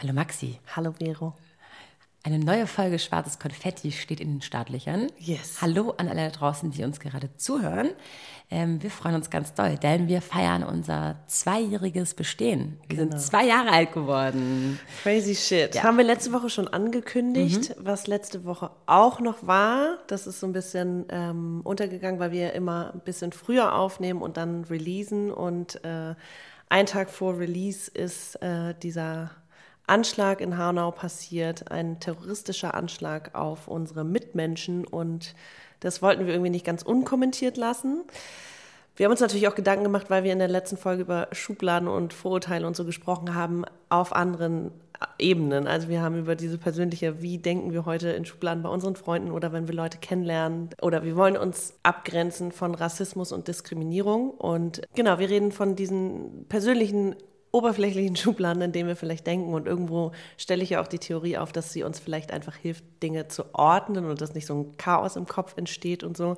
Hallo Maxi. Hallo Vero. Eine neue Folge Schwarzes Konfetti steht in den Startlöchern. Yes. Hallo an alle da draußen, die uns gerade zuhören. Ähm, wir freuen uns ganz doll, denn wir feiern unser zweijähriges Bestehen. Wir Genau. sind zwei Jahre alt geworden. Crazy shit. Ja. Haben wir letzte Woche schon angekündigt, was letzte Woche auch noch war. Das ist so ein bisschen ähm, untergegangen, weil wir immer ein bisschen früher aufnehmen und dann releasen. Und äh, ein Tag vor Release ist äh, dieser Anschlag in Hanau passiert, ein terroristischer Anschlag auf unsere Mitmenschen. Und das wollten wir irgendwie nicht ganz unkommentiert lassen. Wir haben uns natürlich auch Gedanken gemacht, weil wir in der letzten Folge über Schubladen und Vorurteile und so gesprochen haben, auf anderen Ebenen. Also wir haben über diese persönliche, wie denken wir heute in Schubladen bei unseren Freunden oder wenn wir Leute kennenlernen. Oder wir wollen uns abgrenzen von Rassismus und Diskriminierung. Und genau, wir reden von diesen persönlichen oberflächlichen Schubladen, in denen wir vielleicht denken. Und irgendwo stelle ich ja auch die Theorie auf, dass sie uns vielleicht einfach hilft, Dinge zu ordnen und dass nicht so ein Chaos im Kopf entsteht und so.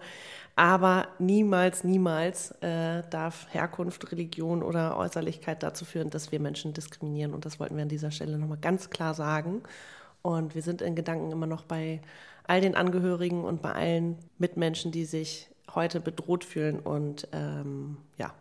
Aber niemals, niemals äh, darf Herkunft, Religion oder Äußerlichkeit dazu führen, dass wir Menschen diskriminieren. Und das wollten wir an dieser Stelle nochmal ganz klar sagen. Und wir sind in Gedanken immer noch bei all den Angehörigen und bei allen Mitmenschen, die sich heute bedroht fühlen. Und ähm, ja,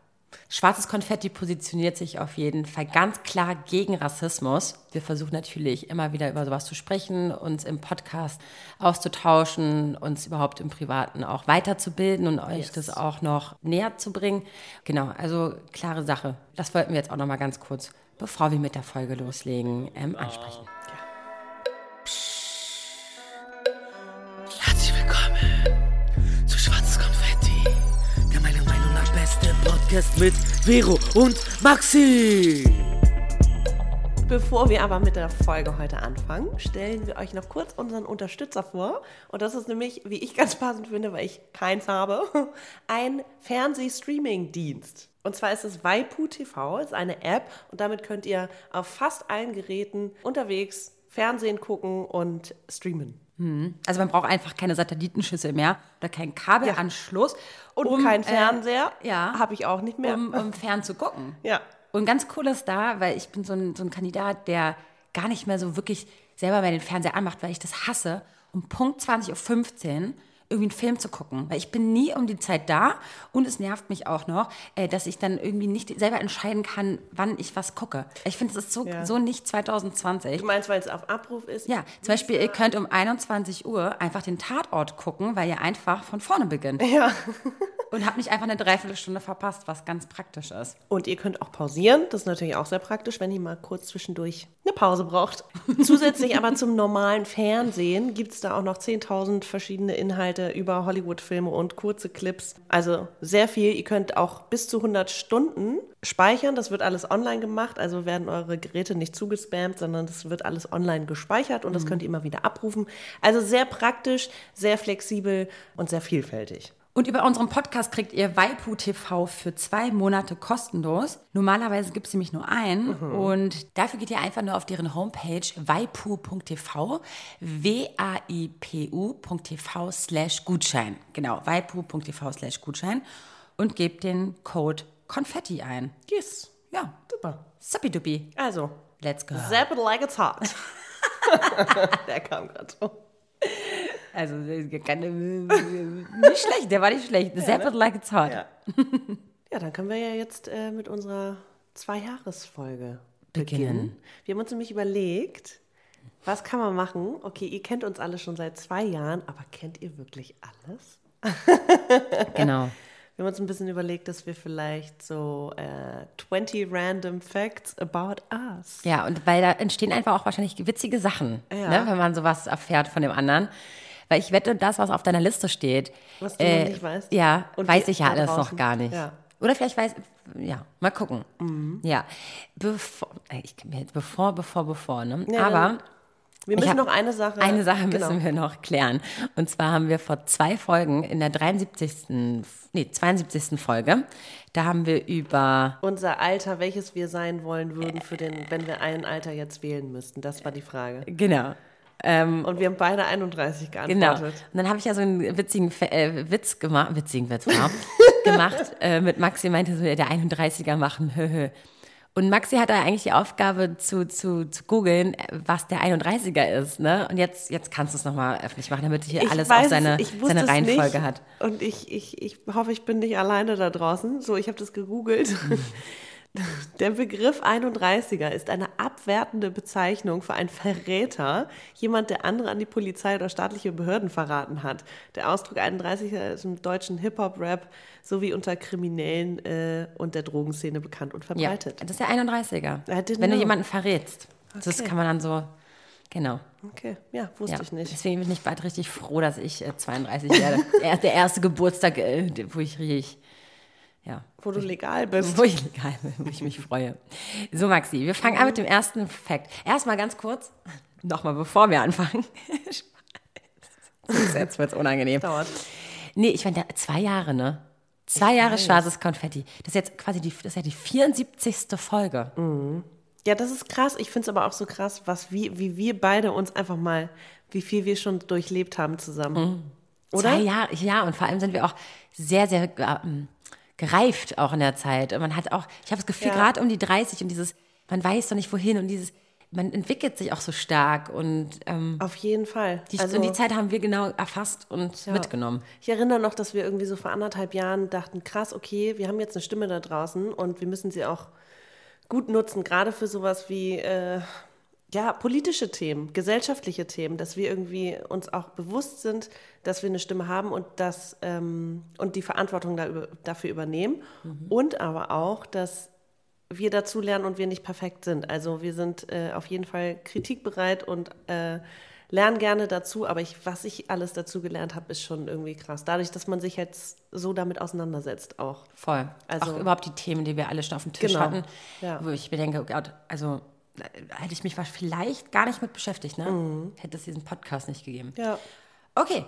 Schwarzes Konfetti positioniert sich auf jeden Fall ganz klar gegen Rassismus. Wir versuchen natürlich immer wieder über sowas zu sprechen, uns im Podcast auszutauschen, uns überhaupt im Privaten auch weiterzubilden und euch Yes. das auch noch näher zu bringen. Genau, also klare Sache. Das wollten wir jetzt auch noch mal ganz kurz, bevor wir mit der Folge loslegen, ähm, ansprechen. Podcast mit Vero und Maxi. Bevor wir aber mit der Folge heute anfangen, stellen wir euch noch kurz unseren Unterstützer vor. Und das ist nämlich, wie ich ganz passend finde, weil ich keins habe, ein Fernsehstreaming-Dienst. Und zwar ist es Waipu TV, ist eine App und damit könnt ihr auf fast allen Geräten unterwegs Fernsehen gucken und streamen. Also man braucht einfach keine Satellitenschüssel mehr oder keinen Kabelanschluss. Und um, kein äh, Fernseher, ja. habe ich auch nicht mehr. um, um fern zu gucken. ja. Und ganz cool ist da, weil ich bin so ein, so ein Kandidat, der gar nicht mehr so wirklich selber mal den Fernseher anmacht, weil ich das hasse, um Punkt 20.15 Uhr irgendwie einen Film zu gucken. Weil ich bin nie um die Zeit da und es nervt mich auch noch, äh, dass ich dann irgendwie nicht selber entscheiden kann, wann ich was gucke. Ich finde, es ist so, Ja. so nicht 2020. Du meinst, weil es auf Abruf ist? Ja, zum Beispiel, ihr könnt um 21 Uhr einfach den Tatort gucken, weil ihr einfach von vorne beginnt. Ja. Und habt nicht einfach eine Dreiviertelstunde verpasst, was ganz praktisch ist. Und ihr könnt auch pausieren. Das ist natürlich auch sehr praktisch, wenn ihr mal kurz zwischendurch eine Pause braucht. Zusätzlich aber zum normalen Fernsehen gibt es da auch noch 10.000 verschiedene Inhalte über Hollywood-Filme und kurze Clips. Also sehr viel. Ihr könnt auch bis zu 100 Stunden speichern. Das wird alles online gemacht. Also werden eure Geräte nicht zugespammt, sondern das wird alles online gespeichert und das könnt ihr immer wieder abrufen. Also sehr praktisch, sehr flexibel und sehr vielfältig. Und über unseren Podcast kriegt ihr Waipu TV für zwei Monate kostenlos. Normalerweise gibt es nämlich nur einen. Und dafür geht ihr einfach nur auf deren Homepage waipu.tv, W-A-I-P-U.tv slash Gutschein. Genau, waipu.tv slash Gutschein. Und gebt den Code Konfetti ein. Yes. Ja, Super. Sappidupi. Also, Let's go. Zap it like it's hot. Der kam gerade so. Also, äh, nicht schlecht, der war nicht schlecht. Zap it like it's hot. Ja. ja, dann können wir ja jetzt äh, mit unserer Zweijahresfolge beginnen. Beginnen. Wir haben uns nämlich überlegt, was kann man machen? Okay, ihr kennt uns alle schon seit zwei Jahren, aber kennt ihr wirklich alles? Genau. Wir haben uns ein bisschen überlegt, dass wir vielleicht so äh, 20 random facts about us. Ja, und weil da entstehen einfach auch wahrscheinlich witzige Sachen, Ja. ne, wenn man sowas erfährt von dem anderen. Weil ich wette, das, was auf deiner Liste steht, Was du noch nicht weißt. ja, Und weiß ich ja alles noch draußen. gar nicht. Ja. Oder vielleicht weiß, ja, mal gucken. Mhm. Ja, bevor, äh, ich, bevor, bevor, bevor, ne? Ja, Aber Wir müssen hab- noch eine Sache. eine Sache müssen genau. wir noch klären. Und zwar haben wir vor zwei Folgen in der 73., nee, 72. Folge, da haben wir über Unser Alter, welches wir sein wollen würden, für den, wenn wir ein Alter jetzt wählen müssten. Das war die Frage. Genau. Und wir haben beide 31 Genau. geantwortet. Und dann habe ich ja so einen witzigen Fe- äh, Witz gemacht, witzigen Witz, gemacht äh, mit Maxi, meinte so, der 31er machen, hö, hö. Und Maxi hatte eigentlich die Aufgabe zu, zu, zu googeln, was der 31er ist. Ne? Und jetzt, jetzt kannst du es nochmal öffentlich machen, damit hier Ich alles weiß auch es, seine, seine Reihenfolge hat. Und ich, ich, ich hoffe, ich bin nicht alleine da draußen. So, ich habe das gegoogelt. Der Begriff 31er ist eine abwertende Bezeichnung für einen Verräter, jemand, der andere an die Polizei oder staatliche Behörden verraten hat. Der Ausdruck 31er ist im deutschen Hip-Hop-Rap sowie unter Kriminellen äh, und der Drogenszene bekannt und Ja, verbreitet. das ist der 31er. I didn't Wenn du know. jemanden verrätst. Das Okay. kann man dann so, genau. Okay, ja, wusste Ja. ich nicht. Deswegen bin ich bald richtig froh, dass ich äh, 32 werde. Der- der erste Geburtstag, äh, wo ich richtig, ja, Wo du legal bist. wo ich, egal, wo ich mich freue. So, Maxi, wir fangen an mit dem ersten Fact. Erstmal ganz kurz, nochmal bevor wir anfangen. Jetzt wird es unangenehm. Dauert. Nee, ich meine, zwei Jahre, ne? Zwei Jahre weiß. schwarzes Konfetti. Das ist jetzt quasi die, das ist ja die 74. Folge. Ja, das ist krass. Ich finde es aber auch so krass, was wie, wie wir beide uns einfach mal, wie viel wir schon durchlebt haben zusammen. Oder? Zwei Jahre, ja, und vor allem sind wir auch sehr, sehr ähm, gereift auch in der Zeit. Und man hat auch, ich habe das Gefühl, Ja. gerade um die 30 und dieses, man weiß doch nicht wohin und dieses, man entwickelt sich auch so stark und ähm, Auf jeden Fall. die, also, und die Zeit haben wir genau erfasst und mitgenommen. Ich erinnere noch, dass wir irgendwie so vor anderthalb Jahren dachten, krass, okay, wir haben jetzt eine Stimme da draußen und wir müssen sie auch gut nutzen, gerade für sowas wie äh, ja, politische Themen, gesellschaftliche Themen, dass wir irgendwie uns auch bewusst sind, dass wir eine Stimme haben und, das, ähm, und die Verantwortung da über, dafür übernehmen. Und aber auch, dass wir dazu lernen und wir nicht perfekt sind. Also wir sind äh, auf jeden Fall kritikbereit und äh, lernen gerne dazu, aber ich, was ich alles dazu gelernt habe, ist schon irgendwie krass. Dadurch, dass man sich jetzt so damit auseinandersetzt auch. Voll. Also- auch überhaupt die Themen, die wir alle schon auf dem Tisch Genau. hatten, Ja. wo ich mir denke, oh also hätte ich mich vielleicht gar nicht mit beschäftigt, ne? Mhm. Hätte es diesen Podcast nicht gegeben. Ja. Okay,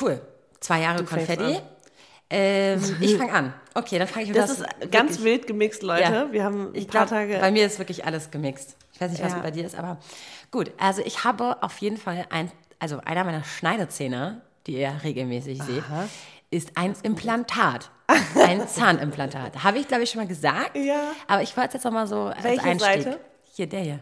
cool. Zwei Jahre Du Konfetti. Ähm, ich fange an. Okay, dann fange ich mit Das ist ganz wirklich- wild gemixt, Leute. Ja. Wir haben ein Ich paar glaube, Tage. bei mir ist wirklich alles gemixt. Ich weiß nicht, was Ja. bei dir ist, aber gut. Also ich habe auf jeden Fall ein, also einer meiner Schneidezähne, die ihr regelmäßig seht, ist ein Implantat. Ein Zahnimplantat. Habe ich, glaube ich, schon mal gesagt. Ja. Aber ich wollte es jetzt noch mal so als Welche Einstieg. Seite? Hier, der hier.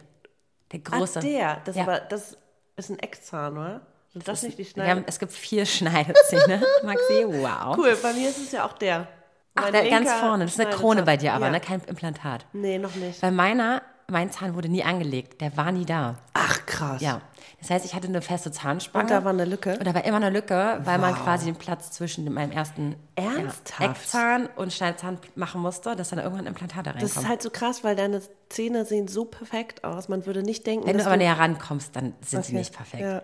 Der ah, große. der. Das, Ja. aber, das ist ein Eckzahn, oder? Ist das nicht die Schneide? haben, es gibt vier Schneidezähne. Maxi, wow. Cool, bei mir ist es ja auch der. Ach, der, ganz vorne. Das ist eine. Krone bei dir aber, ja. ne? kein Implantat. Nee, noch nicht. Bei meiner, mein Zahn wurde nie angelegt. Der war nie da. Ach, krass. Ja. Das heißt, ich hatte eine feste Zahnspange. Und da war eine Lücke? Und da war immer eine Lücke, weil man quasi den Platz zwischen meinem ersten Ernsthaft? Ja, Eckzahn und Schneidezahn machen musste, dass dann irgendwann Implantate reinkommen. Das ist halt so krass, weil deine Zähne sehen so perfekt aus. Man würde nicht denken, Wenn du aber näher rankommst, dann sind sie Okay. nicht perfekt. Ja.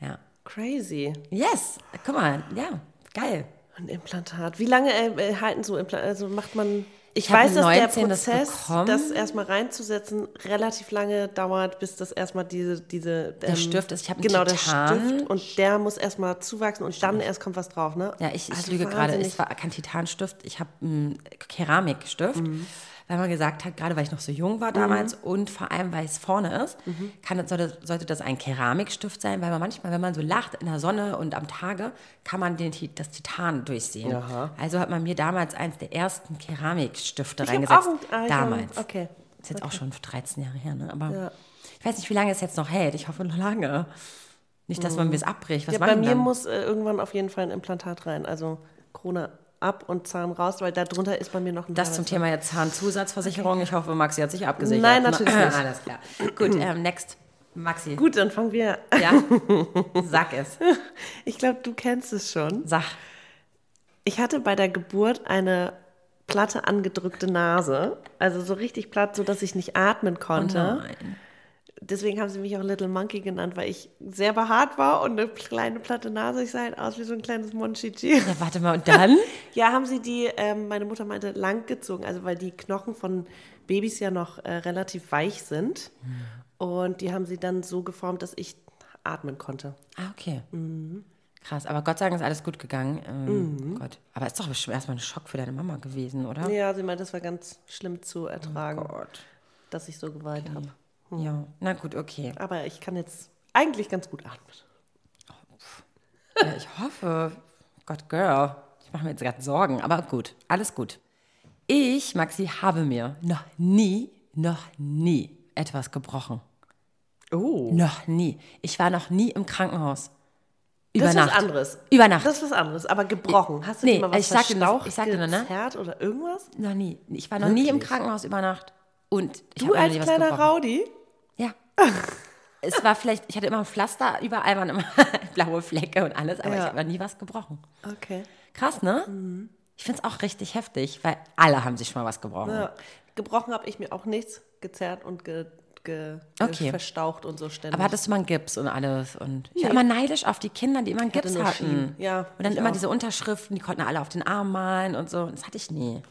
Ja. Crazy. Yes, guck mal, ja, geil. Ein Implantat. Wie lange äh, äh, halten so Implantate? Also macht man. Ich, weiß, dass der 19 das Prozess, bekommen. das erstmal reinzusetzen, relativ lange dauert, bis das erstmal diese, diese der Stift ist- ich hab einen genau Titan. der Stift und der muss erstmal zuwachsen und dann erst kommt was drauf, ne? Ja, ich, ich Also lüge gerade. Es war kein Titanstift, ich habe einen Keramikstift. Mhm. Weil man gesagt hat, gerade weil ich noch so jung war damals und vor allem, weil es vorne ist, Mhm. kann, sollte, sollte das ein Keramikstift sein, weil man manchmal, wenn man so lacht in der Sonne und am Tage, kann man den, das Titan durchsehen. Aha. Also hat man mir damals eins der ersten Keramikstifte Ich reingesetzt. auch ah, damals. okay. Ist jetzt auch schon 13 Jahre her, ne? Aber Ja. ich weiß nicht, wie lange es jetzt noch hält. Ich hoffe noch lange. Nicht, dass man mir es abbricht. Was Mhm. Ja, bei mir dann? muss äh, irgendwann auf jeden Fall ein Implantat rein. Also Krone ab und Zahn raus, weil da drunter ist bei mir noch ein Das zum halber Thema jetzt Zahnzusatzversicherung. Ich hoffe, Maxi hat sich abgesichert. Nein, natürlich nicht. Alles klar. Gut, ähm, next. Maxi. Gut, dann fangen wir. Ja? Sag es. Ich glaube, du kennst es schon. Sag. Ich hatte bei der Geburt eine platte angedrückte Nase, also so richtig platt, so dass ich nicht atmen konnte. Nein. Deswegen haben sie mich auch Little Monkey genannt, weil ich sehr behaart war und eine kleine platte Nase. Ich sah halt aus wie so ein kleines Monchichi. Ja, warte mal, und dann? Ja, haben sie die, ähm, meine Mutter meinte, lang gezogen, also weil die Knochen von Babys ja noch äh, relativ weich sind. Und die haben sie dann so geformt, dass ich atmen konnte. Ah, okay. Mhm. Krass, aber Gott sei Dank ist alles gut gegangen. Ähm, Gott. Aber ist doch bestimmt erstmal ein Schock für deine Mama gewesen, oder? Ja, sie meinte, das war ganz schlimm zu ertragen, Oh dass ich so geweint habe. Ja, na gut, okay. Aber ich kann jetzt eigentlich ganz gut atmen. Ja, ich hoffe. Gott, Girl. Ich mache mir jetzt gerade Sorgen, aber gut, alles gut. Ich, Maxi, habe mir noch nie, noch nie etwas gebrochen. Oh. Noch nie. Ich war noch nie im Krankenhaus. Über Das ist was anderes. Über Nacht. Das ist was anderes, aber gebrochen. Hast du Nee, mal was ich sagte verstaucht, ich sagte nur, ne? oder irgendwas? Noch nie. Ich war noch nie im Wirklich? Krankenhaus über Nacht. Und ich Du als kleiner. Rowdy? Ja. es war vielleicht, ich hatte immer ein Pflaster, überall waren immer blaue Flecke und alles, aber Ja. ich habe nie was gebrochen. Okay. Krass, ne? Mhm. Ich finde es auch richtig heftig, weil alle haben sich schon mal was gebrochen. Ja. Gebrochen habe ich mir auch nichts, gezerrt und ge, ge, Okay. verstaucht und so ständig. Aber hattest du mal einen Gips und alles? Und ich war immer neidisch auf die Kinder, die immer einen Gips hatten. Schienen. Ja, und dann immer auch. diese Unterschriften, die konnten alle auf den Arm malen und so. Das hatte ich nie.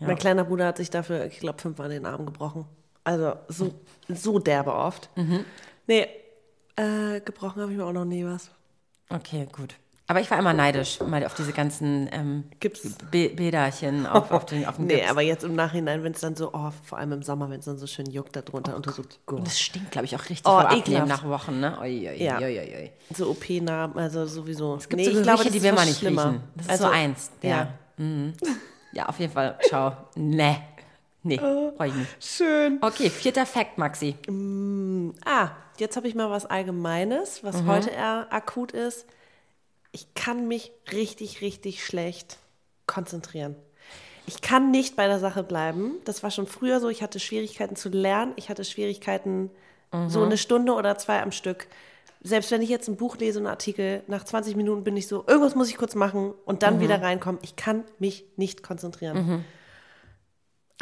Mein kleiner Bruder hat sich dafür, ich glaube, fünfmal den Arm gebrochen. Also so, so derbe oft. Mhm. Nee, äh, gebrochen habe ich mir auch noch nie was. Okay, gut. Aber ich war immer neidisch, mal auf diese ganzen ähm. Be Bäderchen auf, auf den, auf den Nee, Gips. aber jetzt im Nachhinein, wenn es dann so, oh, vor allem im Sommer, wenn es dann so schön juckt da drunter und du so, Und Gott. das stinkt, glaube ich, auch richtig Oh, ekelhaft. nach Wochen, ne? Ui, ui, Ja. ui, ui. so OP-Narben, also sowieso. Es gibt so Gerüche, die will man nicht schlimmer. riechen. Das ist also, so eins. Der, Ja. Mhm. ja, auf jeden Fall. Schau. Nee. Nee, Oh. freu ich nicht. Schön. Okay, vierter Fact, Maxi. Ah, jetzt habe ich mal was Allgemeines, was Mhm. heute eher akut ist. Ich kann mich richtig, richtig schlecht konzentrieren. Ich kann nicht bei der Sache bleiben. Das war schon früher so. Ich hatte Schwierigkeiten zu lernen. Ich hatte Schwierigkeiten Mhm. so eine Stunde oder zwei am Stück. Selbst wenn ich jetzt ein Buch lese, einen Artikel, nach 20 Minuten bin ich so, irgendwas muss ich kurz machen und Mhm. dann wieder reinkommen. Ich kann mich nicht konzentrieren.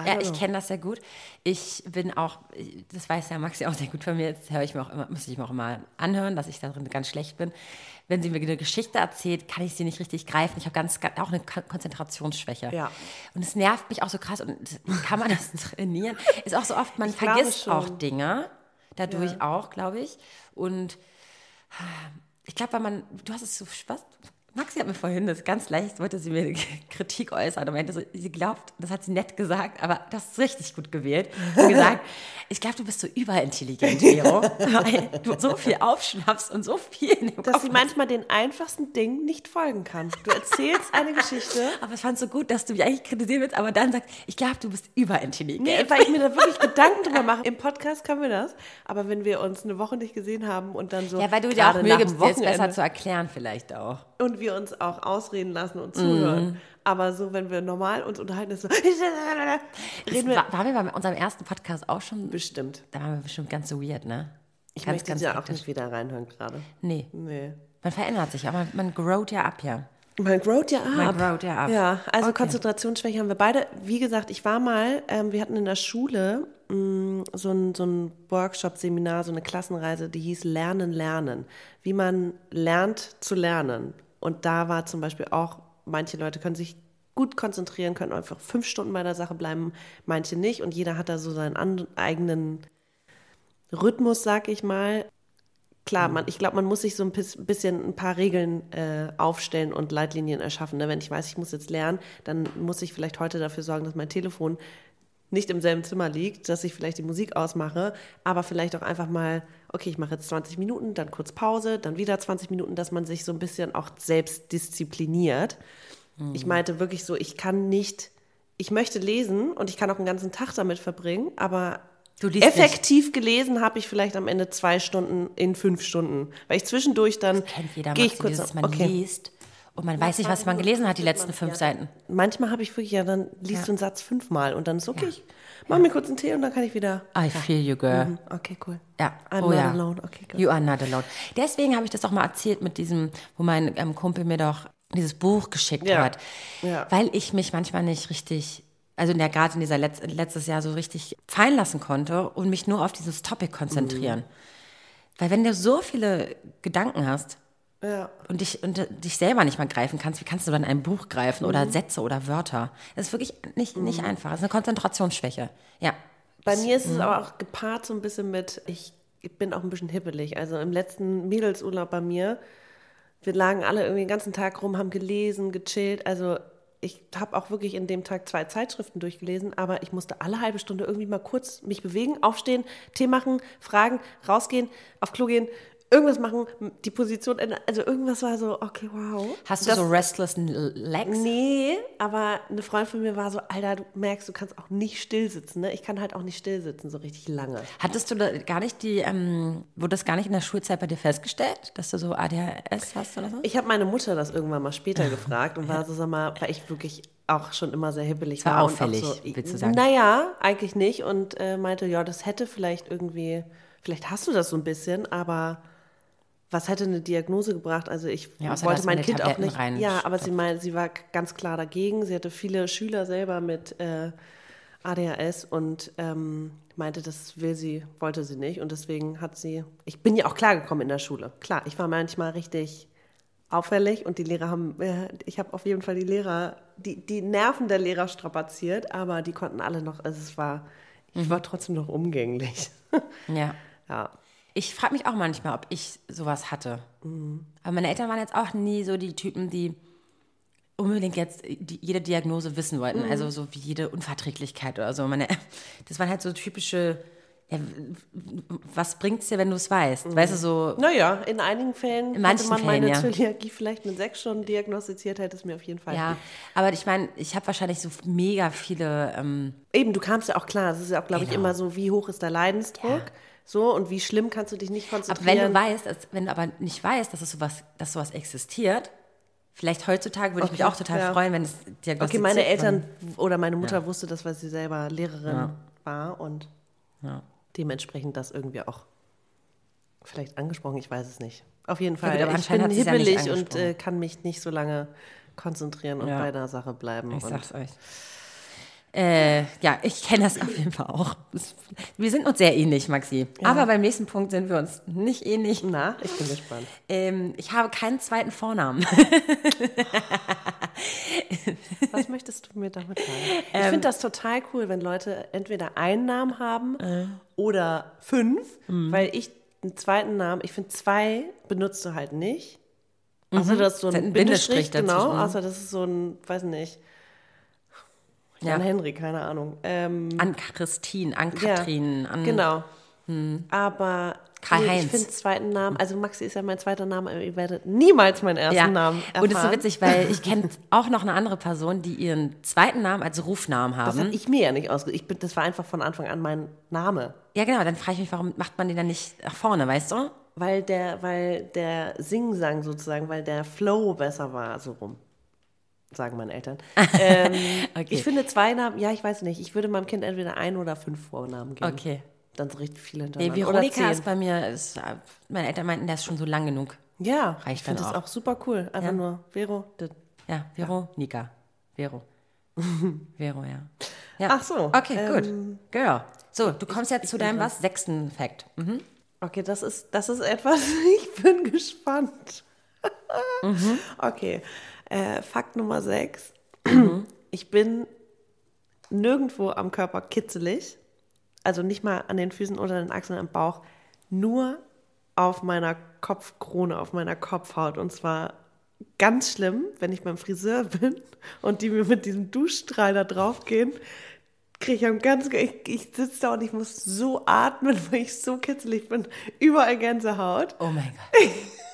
I Ja, ich kenne das sehr gut. Ich bin auch, das weiß ja Maxi auch sehr gut von mir, das höre ich mir auch immer, muss ich mir auch immer anhören, dass ich darin ganz schlecht bin. Wenn sie mir eine Geschichte erzählt, kann ich sie nicht richtig greifen. Ich habe ganz, ganz auch eine Ko- Konzentrationsschwäche. Ja. Und es nervt mich auch so krass. Und kann man das trainieren? Ist auch so oft, man Ich vergisst auch Dinge. Dadurch auch, glaube ich. Und ich glaube, weil man, du hast es so, was? Maxi hat mir vorhin das ganz leicht, wollte sie mir Kritik äußern und meinte so, sie glaubt, das hat sie nett gesagt, aber das ist richtig gut gewählt. Und gesagt, ich glaube, du bist so überintelligent, Vero, weil du so viel aufschnappst und so viel in dem Dass Kopf sie manchmal den einfachsten Dingen nicht folgen kann. Du erzählst eine Geschichte. aber ich fand es so gut, dass du mich eigentlich kritisieren willst, aber dann sagst, ich glaube, du bist überintelligent. Nee, weil ich mir da wirklich Gedanken drüber mache. Im Podcast können wir das. Aber wenn wir uns eine Woche nicht gesehen haben und dann so. ja, weil du dir auch Mühe gibst, dir jetzt besser zu erklären vielleicht auch. Und wir uns auch ausreden lassen und zuhören. Mhm. Aber so, wenn wir normal uns unterhalten, ist so. Reden wir. War, waren wir bei unserem ersten Podcast auch schon? Bestimmt. Da waren wir bestimmt ganz so weird, ne? Ich ganz, möchte ganz ja auch nicht wieder reinhören gerade. Nee, Nee. man verändert sich, aber man growt ja ab, ja. Man growt ja ab. Man growt ja ab. Ja, also Okay. Konzentrationsschwäche haben wir beide. Wie gesagt, ich war mal, ähm, wir hatten in der Schule mh, so ein, so ein Workshop-Seminar, so eine Klassenreise, die hieß Lernen, Lernen. Wie man lernt zu lernen. Und da war zum Beispiel auch, manche Leute können sich gut konzentrieren, können einfach fünf Stunden bei der Sache bleiben, manche nicht. Und jeder hat da so seinen eigenen Rhythmus, sag ich mal. Klar, man, ich glaube, man muss sich so ein bis- bisschen ein paar Regeln äh, aufstellen und Leitlinien erschaffen. Ne? Wenn ich weiß, ich muss jetzt lernen, dann muss ich vielleicht heute dafür sorgen, dass mein Telefon nicht im selben Zimmer liegt, dass ich vielleicht die Musik ausmache, aber vielleicht auch einfach mal, okay, ich mache jetzt 20 Minuten, dann kurz Pause, dann wieder 20 Minuten, dass man sich so ein bisschen auch selbst diszipliniert. Ich meinte wirklich so, ich kann nicht, ich möchte lesen und ich kann auch einen ganzen Tag damit verbringen, aber Du liest nicht. effektiv gelesen habe ich vielleicht am Ende zwei Stunden in fünf Stunden, weil ich zwischendurch dann gehe ich kurz dieses, man okay. liest und man weiß nicht, was man gelesen hat, die letzten fünf Seiten. Manchmal habe ich wirklich, ja, dann liest Ja. du einen Satz fünfmal und dann ist okay, ich mach mir kurz einen Tee und dann kann ich wieder. I feel you, girl. Mhm, Okay, cool. Ja, I'm oh not ja. alone. Okay, good. You are not alone. Deswegen habe ich das auch mal erzählt mit diesem, wo mein ähm, Kumpel mir doch dieses Buch geschickt Ja. hat. Ja. Weil ich mich manchmal nicht richtig, also in der, gerade in dieser Letz-, letztes Jahr so richtig fallen lassen konnte und mich nur auf dieses Topic konzentrieren. Weil wenn du so viele Gedanken hast Ja. und dich, und dich selber nicht mal greifen kannst, wie kannst du dann ein Buch greifen Mhm. oder Sätze oder Wörter? Das ist wirklich nicht, nicht einfach. Das ist eine Konzentrationsschwäche. Ja. Bei mir ist es Mhm. aber auch gepaart so ein bisschen mit, ich, ich bin auch ein bisschen hippelig. Also im letzten Mädelsurlaub bei mir, wir lagen alle irgendwie den ganzen Tag rum, haben gelesen, gechillt. Also ich habe auch wirklich in dem Tag zwei Zeitschriften durchgelesen, aber ich musste alle halbe Stunde irgendwie mal kurz mich bewegen, aufstehen, Tee machen, fragen, rausgehen, auf Klo gehen, irgendwas machen, die Position ändern. Also irgendwas war so, okay, wow. Hast du Das- so restless legs? Nee, aber eine Freundin von mir war so, Alter, du merkst, du kannst auch nicht still sitzen, ne? Ich kann halt auch nicht still sitzen, so richtig lange. Hattest du da gar nicht die, ähm, wurde das gar nicht in der Schulzeit bei dir festgestellt, dass du so ADHS hast oder so? Ich habe meine Mutter das irgendwann mal später gefragt und war so, sag mal, weil ich wirklich auch schon immer sehr hibbelig war war. auffällig, so, willst du sagen? Naja, eigentlich nicht. Und äh, meinte, ja, das hätte vielleicht irgendwie, vielleicht hast du das so ein bisschen, aber was hätte eine Diagnose gebracht? Also ich Ja, wollte mein Kind auch Tabletten nicht. rein Ja, aber sie meinte, sie war ganz klar dagegen. Sie hatte viele Schüler selber mit äh, ADHS und ähm, meinte, das will sie, wollte sie nicht. Und deswegen hat sie, ich bin ja auch klargekommen in der Schule. Klar, ich war manchmal richtig auffällig und die Lehrer haben, äh, ich habe auf jeden Fall die Lehrer, die, die Nerven der Lehrer strapaziert, aber die konnten alle noch, also es war, ich war trotzdem noch umgänglich. Ja. ja. Ich frage mich auch manchmal, ob ich sowas hatte. Mhm. Aber meine Eltern waren jetzt auch nie so die Typen, die unbedingt jetzt die, jede Diagnose wissen wollten. Mhm. Also so wie jede Unverträglichkeit oder so. Meine, das waren halt so typische, ja, was bringt's dir, wenn du es weißt? Weißt du, so, Naja, in einigen Fällen In manchen man meine Fällen, ja. Zöliakie vielleicht mit sechs schon diagnostiziert, hätte es mir auf jeden Fall. ja. Aber ich meine, ich habe wahrscheinlich so mega viele, ähm, Eben, du kamst ja auch klar, es ist ja auch, glaube ich, Genau. immer so, wie hoch ist der Leidensdruck? Ja. So, und wie schlimm kannst du dich nicht aber konzentrieren? wenn du weißt, dass, wenn du aber nicht weißt, dass es sowas, dass sowas existiert, vielleicht heutzutage würde ich mich Okay, auch total ja. freuen, wenn es diagnostiziert Okay, meine. Eltern oder meine Mutter wusste das, weil sie selber Lehrerin war und Ja. dementsprechend das irgendwie auch vielleicht angesprochen, ich weiß es nicht. Auf jeden Ja, Fall, aber ich bin ja hibbelig und äh, kann mich nicht so lange konzentrieren und Ja. bei einer Sache bleiben. Ich sag's euch. Äh, ja, ich kenne das auf jeden Fall auch. Wir sind uns sehr ähnlich, Maxi. Aber beim nächsten Punkt sind wir uns nicht ähnlich. Na, ich bin gespannt. Ähm, ich habe keinen zweiten Vornamen. Was möchtest du mir damit sagen? Ich Ähm. finde das total cool, wenn Leute entweder einen Namen haben Äh. oder fünf, Mhm. weil ich einen zweiten Namen, ich finde zwei benutzt du halt nicht. Außer das ist so ein ein Bindestrich, Bindestrich genau. mhm. Außer das ist so ein, weiß nicht, Ja. Jan Henry, keine Ahnung. Ähm, An Christine, an ja, Katrin, an. Genau. Aber Hm. Karl nee, Heinz. ich finde zweiten Namen, also Maxi ist ja mein zweiter Name, aber ihr werdet niemals meinen ersten Ja, Namen erfahren. und es ist so witzig, weil ich kenne auch noch eine andere Person, die ihren zweiten Namen als Rufnamen Das haben. habe ich mir ja nicht ausgesucht. Ich bin, das war einfach von Anfang an mein Name. Ja, genau, dann frage ich mich, warum macht man den dann nicht nach vorne, weißt du? Weil der, weil der Singsang sozusagen, weil der Flow besser war, so rum. Sagen meine Eltern. Ähm, Okay. Ich finde zwei Namen, ja, ich weiß nicht. Ich würde meinem Kind entweder ein oder fünf Vornamen geben. Okay. Dann so richtig viele Nee, hintereinander. oder Veronika ist bei mir, ist, äh, meine Eltern meinten, der ist schon so lang genug. Ja, Reicht ich finde das auch. super cool. Einfach Ja. nur Vero. das- Ja, Veronika. Vero. Vero, ja. ja. Ach so, Okay, ähm, gut. Girl. So, du kommst jetzt zu deinem was? Sechsten Fact. Mhm. Okay, das ist, das ist etwas, ich bin gespannt. Mhm. Okay, äh, Fakt Nummer sechs. Mhm. Ich bin nirgendwo am Körper kitzelig, also nicht mal an den Füßen oder den Achseln am Bauch, nur auf meiner Kopfkrone, auf meiner Kopfhaut. Und zwar ganz schlimm, wenn ich beim Friseur bin und die mir mit diesem Duschstrahl da draufgehen, kriege ich am ganz, ich, ich sitze da und ich muss so atmen, weil ich so kitzelig bin. Überall Gänsehaut. Oh mein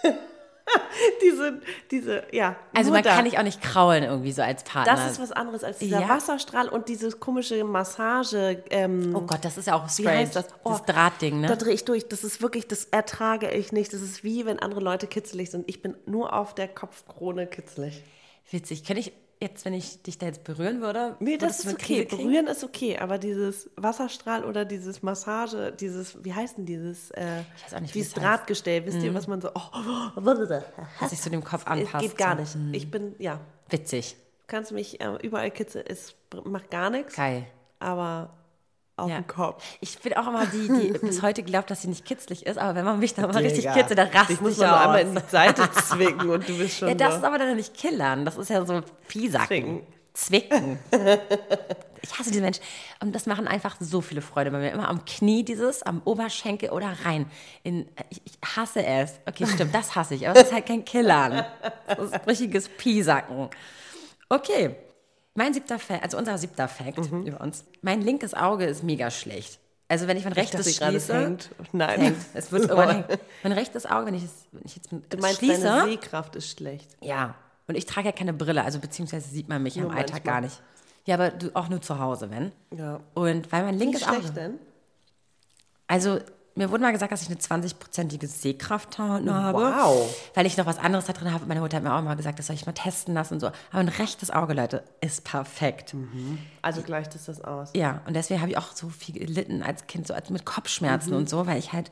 Gott. Diese, diese, ja. Also man da. kann dich auch nicht kraulen irgendwie so als Partner. Das ist was anderes als dieser Ja. Wasserstrahl und dieses komische Massage. Ähm, oh Gott, das ist ja auch wie strange. heißt das? Oh, Das Drahtding, Da ne? drehe ich durch. Das ist wirklich, das ertrage ich nicht. Das ist wie, wenn andere Leute kitzelig sind. Ich bin nur auf der Kopfkrone kitzelig. Witzig. Könnte ich jetzt, wenn ich dich da jetzt berühren würde? Nee, das ist okay. Krise kriegen? Berühren ist okay, aber dieses Wasserstrahl oder dieses Massage, dieses, wie heißt denn dieses, äh, nicht, dieses es heißt. Mhm. Drahtgestell, wisst ihr, was man so, oh, Dass sich zu dem Kopf anpasst. geht gar nicht. Ich bin, ja, Witzig. du kannst mich äh, überall kitzeln, es macht gar nichts, Geil. aber auf Ja. dem Kopf. Ich bin auch immer die, die bis heute glaubt, dass sie nicht kitzlig ist, aber wenn man mich da mal richtig Digga. kitzelt, dann raste Ich muss nur aus. einmal in die Seite zwicken und du bist schon Ja, das ist aber dann nicht killern. Das ist ja so Piesacken. Zwicken. Zwicken. Ich hasse diese Menschen. Und das machen einfach so viele Freude bei mir. Immer am Knie dieses, am Oberschenkel oder rein. In, ich, ich hasse es. Okay, stimmt, das hasse ich. Aber es ist halt kein Killern. Das ist richtiges Piesacken. Okay. Mein siebter Fact, also unser siebter Fact Mhm. über uns. Mein linkes Auge ist mega schlecht. Also wenn ich mein dachte rechtes gerade, es schließe, hängt. Nein. hängt. Es wird irgendwann hängen. Mein rechtes Auge, wenn ich es, wenn ich jetzt Du meinst, schließe, deine Sehkraft ist schlecht. ja. Und ich trage ja keine Brille, also beziehungsweise sieht man mich Nur im Alltag manchmal. gar nicht. Ja, aber du, auch nur zu Hause, wenn. Ja. Und weil mein Wie linkes schlecht Auge. denn? Also, mir wurde mal gesagt, dass ich eine 20-prozentige Sehkraft habe. Wow. Weil ich noch was anderes da drin habe. Meine Mutter hat mir auch mal gesagt, das soll ich mal testen lassen und so. Aber ein rechtes Auge, Leute, ist perfekt. Also gleicht es das aus. Ja, und deswegen habe ich auch so viel gelitten als Kind, so mit Kopfschmerzen Mhm. und so, weil ich halt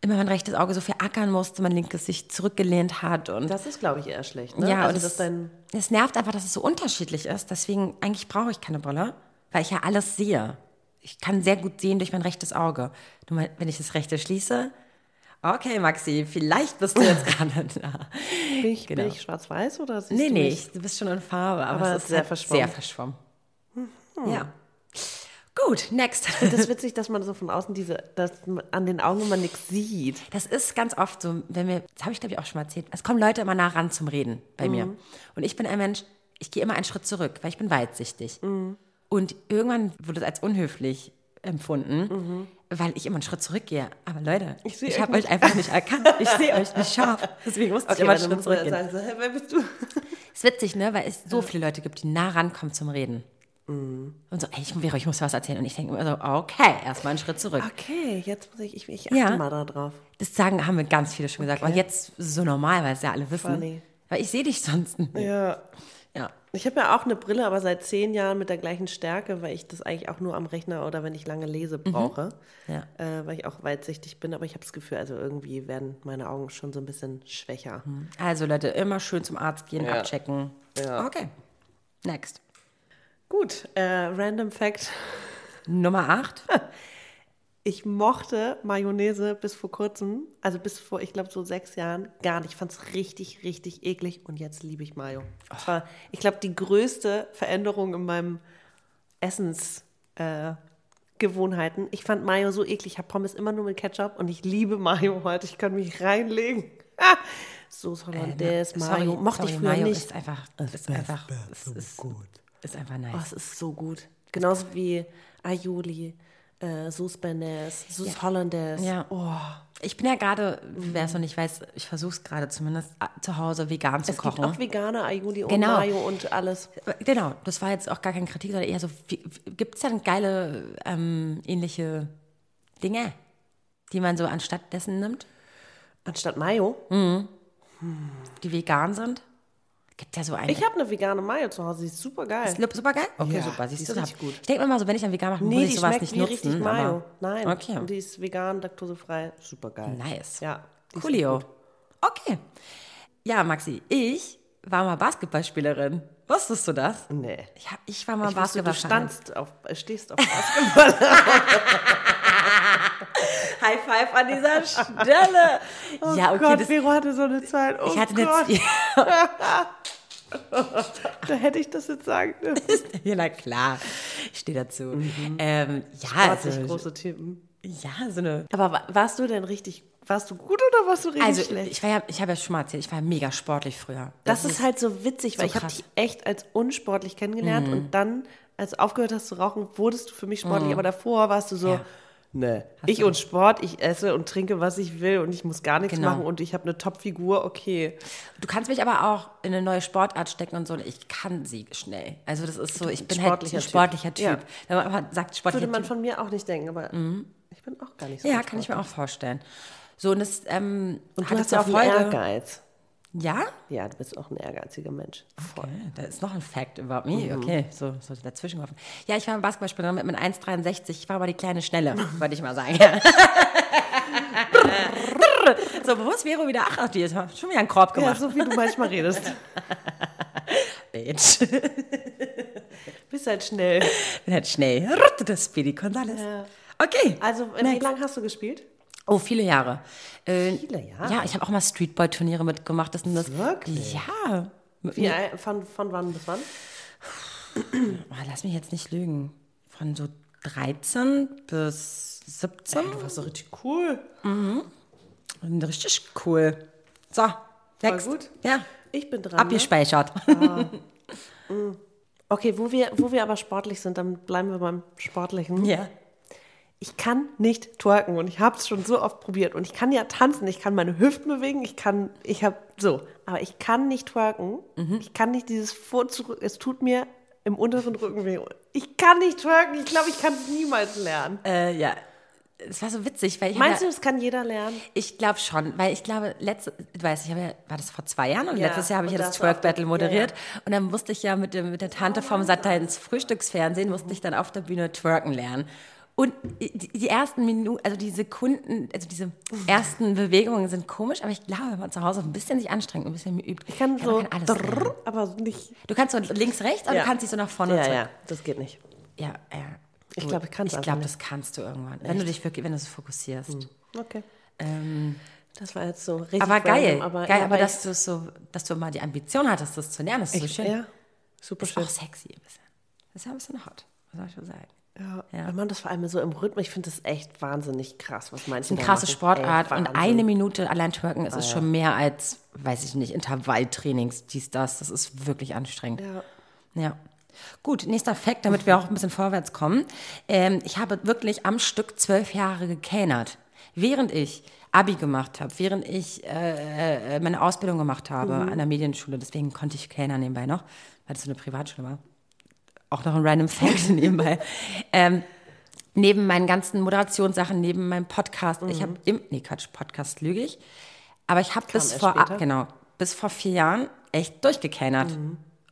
immer mein rechtes Auge so viel ackern musste, mein linkes sich zurückgelehnt hat und Das ist, glaube ich, eher schlecht. Ne? ja, also und das es, dein es nervt einfach, dass es so unterschiedlich ist. Deswegen, eigentlich brauche ich keine Brille, weil ich ja alles sehe. Ich kann sehr gut sehen durch mein rechtes Auge. Nur wenn ich das rechte schließe, okay, Maxi, vielleicht bist du jetzt gerade da. bin ich, Genau. bin ich schwarz-weiß oder siehst Nee, du nee, ich, du bist schon in Farbe, aber, Aber es ist sehr halt verschwommen. Sehr verschwommen. Ja. Das Gut, next. ist witzig, dass man so von außen diese, dass an den Augen immer nichts sieht. Das ist ganz oft so, wenn wir, das habe ich glaube ich auch schon mal erzählt, es kommen Leute immer nah ran zum Reden bei mir. Und ich bin ein Mensch, ich gehe immer einen Schritt zurück, weil ich bin weitsichtig. Und irgendwann wurde es als unhöflich empfunden, weil ich immer einen Schritt zurückgehe. Aber Leute, Ich ich, habe euch einfach nicht erkannt. Ich sehe euch nicht scharf. Deswegen musste ich immer einen Schritt zurückgehen. sagen, so, hä, wer bist du? Ist witzig, ne? Weil es so viele Leute gibt, die nah rankommen zum Reden. Und so, ey, ich, ich muss was erzählen. Und ich denke immer so, okay, erstmal einen Schritt zurück. Okay, jetzt muss ich, ich, ich achte Ja. mal da drauf. Das sagen, haben wir ganz viele schon gesagt. Aber jetzt so normal, weil es ja alle wissen. Funny. Weil ich sehe dich sonst nicht. Ja. Ich habe ja auch eine Brille, aber seit zehn Jahren mit der gleichen Stärke, weil ich das eigentlich auch nur am Rechner oder wenn ich lange lese brauche. Ja. Äh, weil ich auch weitsichtig bin, aber ich habe das Gefühl, also irgendwie werden meine Augen schon so ein bisschen schwächer. Also Leute, immer schön zum Arzt gehen, Ja. abchecken. Ja. Okay. Next. Gut, äh, Random Fact. Nummer 8. Ich mochte Mayonnaise bis vor kurzem, also bis vor, ich glaube, so sechs Jahren, gar nicht. Ich fand es richtig, richtig eklig und jetzt liebe ich Mayo. Das war, ich glaube, die größte Veränderung in meinem Essensgewohnheiten. Äh, Gewohnheiten. ich fand Mayo so eklig. Ich habe Pommes immer nur mit Ketchup und ich liebe Mayo heute. Ich kann mich reinlegen. Ah, Soße Hollandaise, Mayo. Mochte ich sorry, früher Mayo nicht. ist einfach, ist einfach, es ist, ist einfach Oh, nice. es ist so gut. Genauso wie Aioli, äh, Sauce Bernays, Sauce Hollandaise. Ja. Oh. Ich bin ja gerade, wer es noch nicht weiß, ich versuche es gerade zumindest äh, zu Hause vegan zu Es gibt kochen. auch vegane Aioli und Genau. Mayo und alles. Genau, das war jetzt auch gar keine Kritik, sondern eher so, gibt es denn geile ähm, ähnliche Dinge, die man so anstatt dessen nimmt, Anstatt Mayo. die vegan sind? Gibt ja so eine. Ich habe eine vegane Mayo zu Hause, die ist super geil. Ist super geil? Okay, Ja, super. die Siehst ist du, richtig hab- gut. Ich denke mir mal so, wenn ich dann vegan mache, muss Nee, ich die sowas schmeckt nicht wie nutzen. richtig Mayo. Nein. Okay. Und die ist vegan, laktosefrei. Super geil. Nice. Ja. die ist Coolio. Okay. Ja, Maxi, ich war mal Basketballspielerin. Wusstest du das? Nee. Ich, hab, ich war mal Ich wusste, du Basketballspielerin. standst auf, stehst auf Basketball. High five an dieser Stelle. ja, okay. Gott, das, Vero hatte so eine Zeit. Oh ich hatte Gott, eine da hätte ich das jetzt sagen dürfen. Ja, na klar. Ich stehe dazu. Mhm. Ähm, ja, Sportlich also, große Typen. ja, so eine. Aber wa- warst du denn richtig, warst du gut oder warst du richtig Also, schlecht? ich war ja, ich habe ja schon mal erzählt, ich war ja mega sportlich früher. Das, ist halt so witzig, weil ich habe. Mhm. dich echt als unsportlich kennengelernt und dann, als du aufgehört hast zu rauchen, wurdest du für mich sportlich, aber davor warst du so, Ja. Ne, ich und Sport, ich esse und trinke, was ich will und ich muss gar nichts Genau. machen und ich habe eine Top-Figur, okay. Du kannst mich aber auch in eine neue Sportart stecken und so. Ich kann sie schnell. Also das ist so, ich bin halt Sportlicher ein Typ. sportlicher Typ. Ja. Wenn man sagt sportlicher Würde man Typ. von mir auch nicht denken, aber ich bin auch gar nicht so Ja, ein kann ich mir auch vorstellen. So, und das ähm, Und du hat hast ja auch Folge. Ehrgeiz. Ja? Ja, du bist auch ein ehrgeiziger Mensch. Voll. Okay, da ist noch ein Fact about me. Mhm. Okay, so, so dazwischen geworfen. Ja, ich war ein Basketballspielerin mit, mit 1,63. Ich war aber die kleine Schnelle, wollte ich mal sagen. so, ist Vero wieder? Ach, die hat schon wieder einen Korb Ja, gemacht. so wie du manchmal redest. Bitch. Bist halt schnell. Bin halt schnell. Das Speedy Gonzales. Ja. Okay. Also, wie lange hast du gespielt? Oh, viele Jahre. Äh, Viele Jahre? Ja, ich habe auch mal Streetball-Turniere mitgemacht. Das sind das. Wirklich? Ja. Wie, von, von wann bis wann? Oh, lass mich jetzt nicht lügen. Von so 13 bis 17. Du warst so richtig cool. Richtig cool. So, next. gut. Ja, Ich bin dran. Ne? abgespeichert. Okay, wo wir, wo wir aber sportlich sind, dann bleiben wir beim Sportlichen. ja. Ich kann nicht twerken und ich habe es schon so oft probiert und ich kann ja tanzen, ich kann meine Hüften bewegen, ich kann, ich habe so, aber ich kann nicht twerken. Mhm. Ich kann nicht dieses vor zurück, es tut mir im unteren Rücken weh. Ich kann nicht twerken, ich glaube, ich kann es niemals lernen. Äh, ja. Es war so witzig, weil ich Meinst du, das kann jeder lernen? ich glaube schon, weil ich glaube, letzte, du weißt, ich habe ja, war das vor zwei Jahren und Ja, letztes Jahr habe ich ja da das auch Twerk Battle das- moderiert ja, und dann musste ich ja mit, dem, mit der Tante vom Sat ins Frühstücksfernsehen, musste ich dann auf der Bühne twerken lernen. Und die, ersten Minuten, also die Sekunden, also diese ersten Bewegungen sind komisch, aber ich glaube, wenn man zu Hause ein bisschen sich anstrengt, ein bisschen übt, Ich kann man so, kann alles drrr, aber nicht. Du kannst so links, rechts, aber Ja. du kannst dich so nach vorne Ja, zurück. ja, das geht nicht. Ja, ja. Ich glaube, ich kann's Ich einfach glaube, das kannst du irgendwann, wenn du dich wirklich, wenn du es fokussierst. Okay. Ähm, Das war jetzt so richtig. aber geil, random, aber, geil, ja, aber ich- dass du es so, dass du mal die Ambition hattest, das zu lernen, das ist so ich, schön. Ja, super ist schön. auch sexy ein bisschen. Das ist ja ein bisschen hot, was soll ich schon sagen. Ja, Ja. Weil man das vor allem so im Rhythmus, ich finde das echt wahnsinnig krass, was Das ist eine krasse. Sportart und eine Minute allein twerken ist es schon mehr als, weiß ich nicht, Intervalltrainings, dies, das. Das ist wirklich anstrengend. Ja. Ja. Gut, nächster Fakt, damit wir auch ein bisschen vorwärts kommen. Ähm, ich habe wirklich am Stück zwölf Jahre gekellnert. Während ich Abi gemacht habe, während ich äh, äh, meine Ausbildung gemacht habe an der Medienschule, deswegen konnte ich Kellner nebenbei noch, weil das so eine Privatschule war. Auch noch ein random Fact nebenbei. Ähm, neben meinen ganzen Moderationssachen, neben meinem Podcast, ich habe im, nee Quatsch, Podcast lüge ich, aber ich habe bis vor, später. genau, bis vor vier Jahren echt durchgekellnert,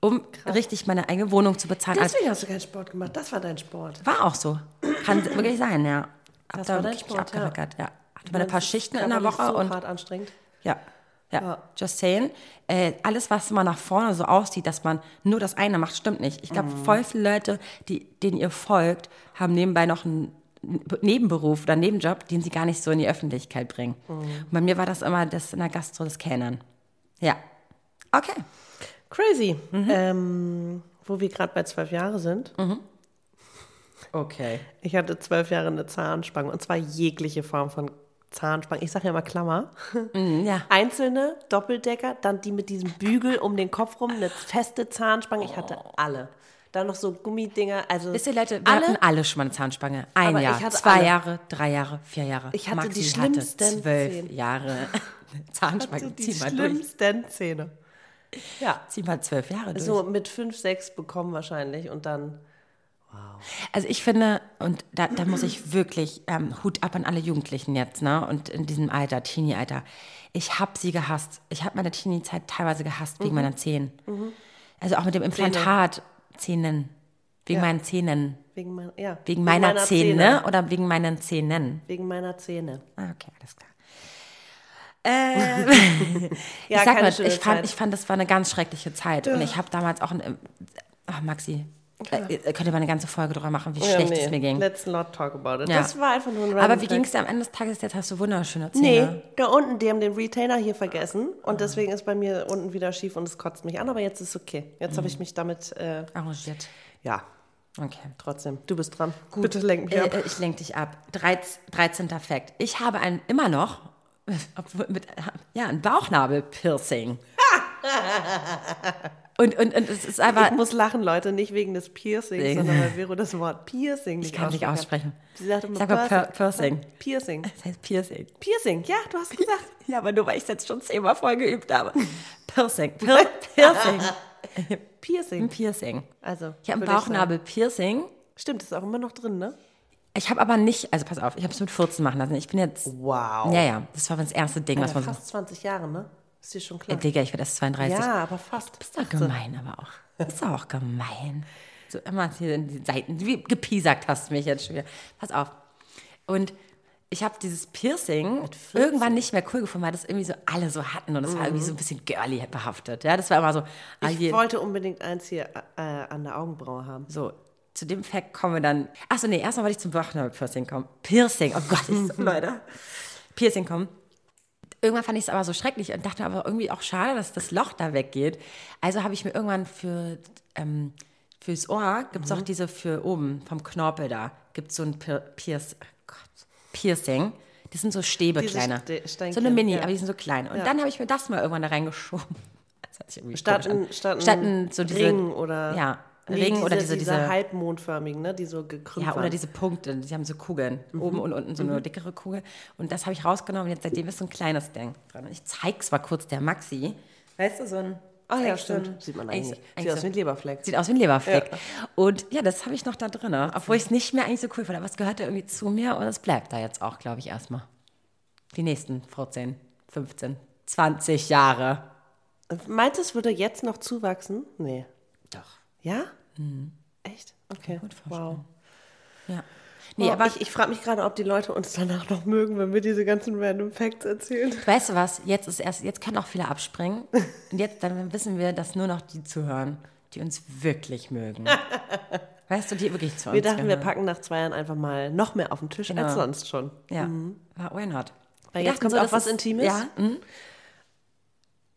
um richtig meine eigene Wohnung zu bezahlen. Also, Deswegen hast du keinen Sport gemacht. Das war dein Sport. war auch so. Kann wirklich sein, ja. Hab Das da war dein wirklich Sport, ja. ja. Hatte mal ein paar Schichten in der Woche so und hart anstrengend. ja, ja, just saying. Äh, alles, was immer nach vorne so aussieht, dass man nur das eine macht, stimmt nicht. Ich glaube, voll viele Leute, die, denen ihr folgt, haben nebenbei noch einen Nebenberuf oder Nebenjob, den sie gar nicht so in die Öffentlichkeit bringen. Und bei mir war das immer das in der Gastro, das Kellnern. Ja. Okay. Crazy. Mhm. Ähm, wo wir gerade bei zwölf Jahre sind. Okay. Ich hatte zwölf Jahre eine Zahnspange und zwar jegliche Form von Zahnspange. Ich sage ja immer Klammer. Ja. Einzelne, Doppeldecker, dann die mit diesem Bügel um den Kopf rum, eine feste Zahnspange. Ich hatte alle. Dann noch so Gummidinger. Also Wisst ihr, Leute, wir alle hatten alle schon mal eine Zahnspange. Ein Jahr, zwei alle. Jahre, drei Jahre, vier Jahre. Ich hatte die Maxi schlimmsten hatte zwölf Zähne. Jahre Zahnspange. die Zieh mal durch. schlimmsten Zähne. Ja. Zieh mal zwölf Jahre durch. So mit fünf, sechs bekommen wahrscheinlich und dann. Also ich finde, und da, da muss ich wirklich ähm, Hut ab an alle Jugendlichen jetzt, ne? Und in diesem Alter, Teenie-Alter. Ich habe sie gehasst. Ich habe meine Teenie-Zeit teilweise gehasst Mhm. wegen meiner Zähne. Also auch mit dem Implantat Zähnen. Wegen meinen Zähnen. Wegen, mein, ja, Wegen meiner, Zähne, Zähne. oder wegen meinen Zähnen? Wegen meiner Zähne. Ah, okay, alles klar. Äh, Ja, ich sag mal, ich fand, Zeit. ich fand, das war eine ganz schreckliche Zeit. Und ich habe damals auch, ein, ach Maxi, äh, könnt ihr mal eine ganze Folge drüber machen, wie Ja, schlecht nee, es mir ging. Let's not talk about it. Ja. Das war einfach nur ein Aber wie Fact. ging es dir am Ende des Tages? Jetzt hast du wunderschöne Zähne. Nee, da unten, die haben den Retainer hier vergessen und deswegen ist bei mir unten wieder schief und es kotzt mich an, aber jetzt ist okay. Jetzt Mhm. habe ich mich damit, äh, Arrangiert. ja, Okay. trotzdem. Du bist dran. Bitte lenk mich Äh, ab. äh, ich lenke dich ab. 13. 13. Fakt. Ich habe ein, immer noch mit, ja, ein Bauchnabel-Piercing. Und, und, und es ist einfach. Ich muss lachen, Leute, nicht wegen des Piercings, sondern weil Vero das Wort Piercing nicht ich kann nicht aussprechen. Sie sagt immer Sag mal Pir- Piercing. Piercing. Das heißt Piercing. Piercing, ja, du hast gesagt. Ja, aber nur weil ich es jetzt schon zehnmal voll geübt habe. Piercing. Piercing. Ein Piercing. Piercing. Also, Ich habe ein würde sagen. Bauchnabel-Piercing. Stimmt, ist auch immer noch drin, ne? Ich habe aber nicht, also pass auf, ich habe es mit 14 machen lassen. Ich bin jetzt. Wow. Ja, ja, das war das erste Ding, was Ja, man so. fast 20 Jahre, ne? Ist dir schon Äh, klar. Digga, ich werde erst 32. Ja, aber fast. Ist doch gemein, aber auch. Ist doch auch gemein. So immer hier in die Seiten. Wie gepiesackt hast du mich jetzt schon wieder. Pass auf. Und ich habe dieses Piercing irgendwann nicht mehr cool gefunden, weil das irgendwie so alle so hatten und das war irgendwie so ein bisschen girly behaftet. Ja, das war immer so. ah, Ich wollte unbedingt eins hier äh, an der Augenbraue haben. so, zu dem Fact kommen wir dann. Achso, nee, erstmal wollte ich zum Bauchnabel-Piercing kommen. Piercing, oh Gott, ist so, Leute. Piercing kommen. Irgendwann fand ich es aber so schrecklich und dachte aber irgendwie auch schade, dass das Loch da weggeht. Also habe ich mir irgendwann für, ähm, fürs Ohr, gibt es auch diese für oben, vom Knorpel da, gibt es so ein Pier Pierce, oh Piercing. Das sind so Stäbe Diese kleiner. Ste- So eine Mini, ja. aber die sind so klein. Und Ja. dann habe ich mir das mal irgendwann da reingeschoben. Das hat sich irgendwie Statt ein, statt Statt ein, so diese, Ring oder. ja, Ring oder diese, diese, halbmondförmigen, ne? die so gekrümmt ja, oder waren. diese Punkte, die haben so Kugeln, Mhm. oben und unten so eine dickere Kugel. Und das habe ich rausgenommen und jetzt seitdem ist so ein kleines Ding dran. Und ich zeig's mal kurz der Maxi. Weißt du, so ein. Ah ja, stimmt. ein- Sieht man eigentlich- eigentlich. Sieht eigentlich aus so- wie ein Leberfleck. Sieht aus wie ein Leberfleck. Und ja, das habe ich noch da drin. Obwohl ich es nicht mehr eigentlich so cool fand. Aber es gehörte irgendwie zu mir und es bleibt da jetzt auch, glaube ich, erstmal. Die nächsten 14, 15, 20 Jahre. Meinst du, es würde jetzt noch zuwachsen? Nee. Doch. Ja? Echt? Okay. gut wow. Ja. Nee, aber ich, ich frage mich gerade, ob die Leute uns danach noch mögen, wenn wir diese ganzen Random Facts erzählen. weißt du was? Jetzt ist erst, jetzt können auch viele abspringen. Und jetzt dann wissen wir, dass nur noch die zuhören, die uns wirklich mögen. Weißt du, die wirklich zu uns Wir dachten, wir gehören. packen nach zwei Jahren einfach mal noch mehr auf den Tisch Genau. als sonst schon. Ja, ja why not? Weil Wir jetzt kommt auch das was Intimes. Ja, mhm.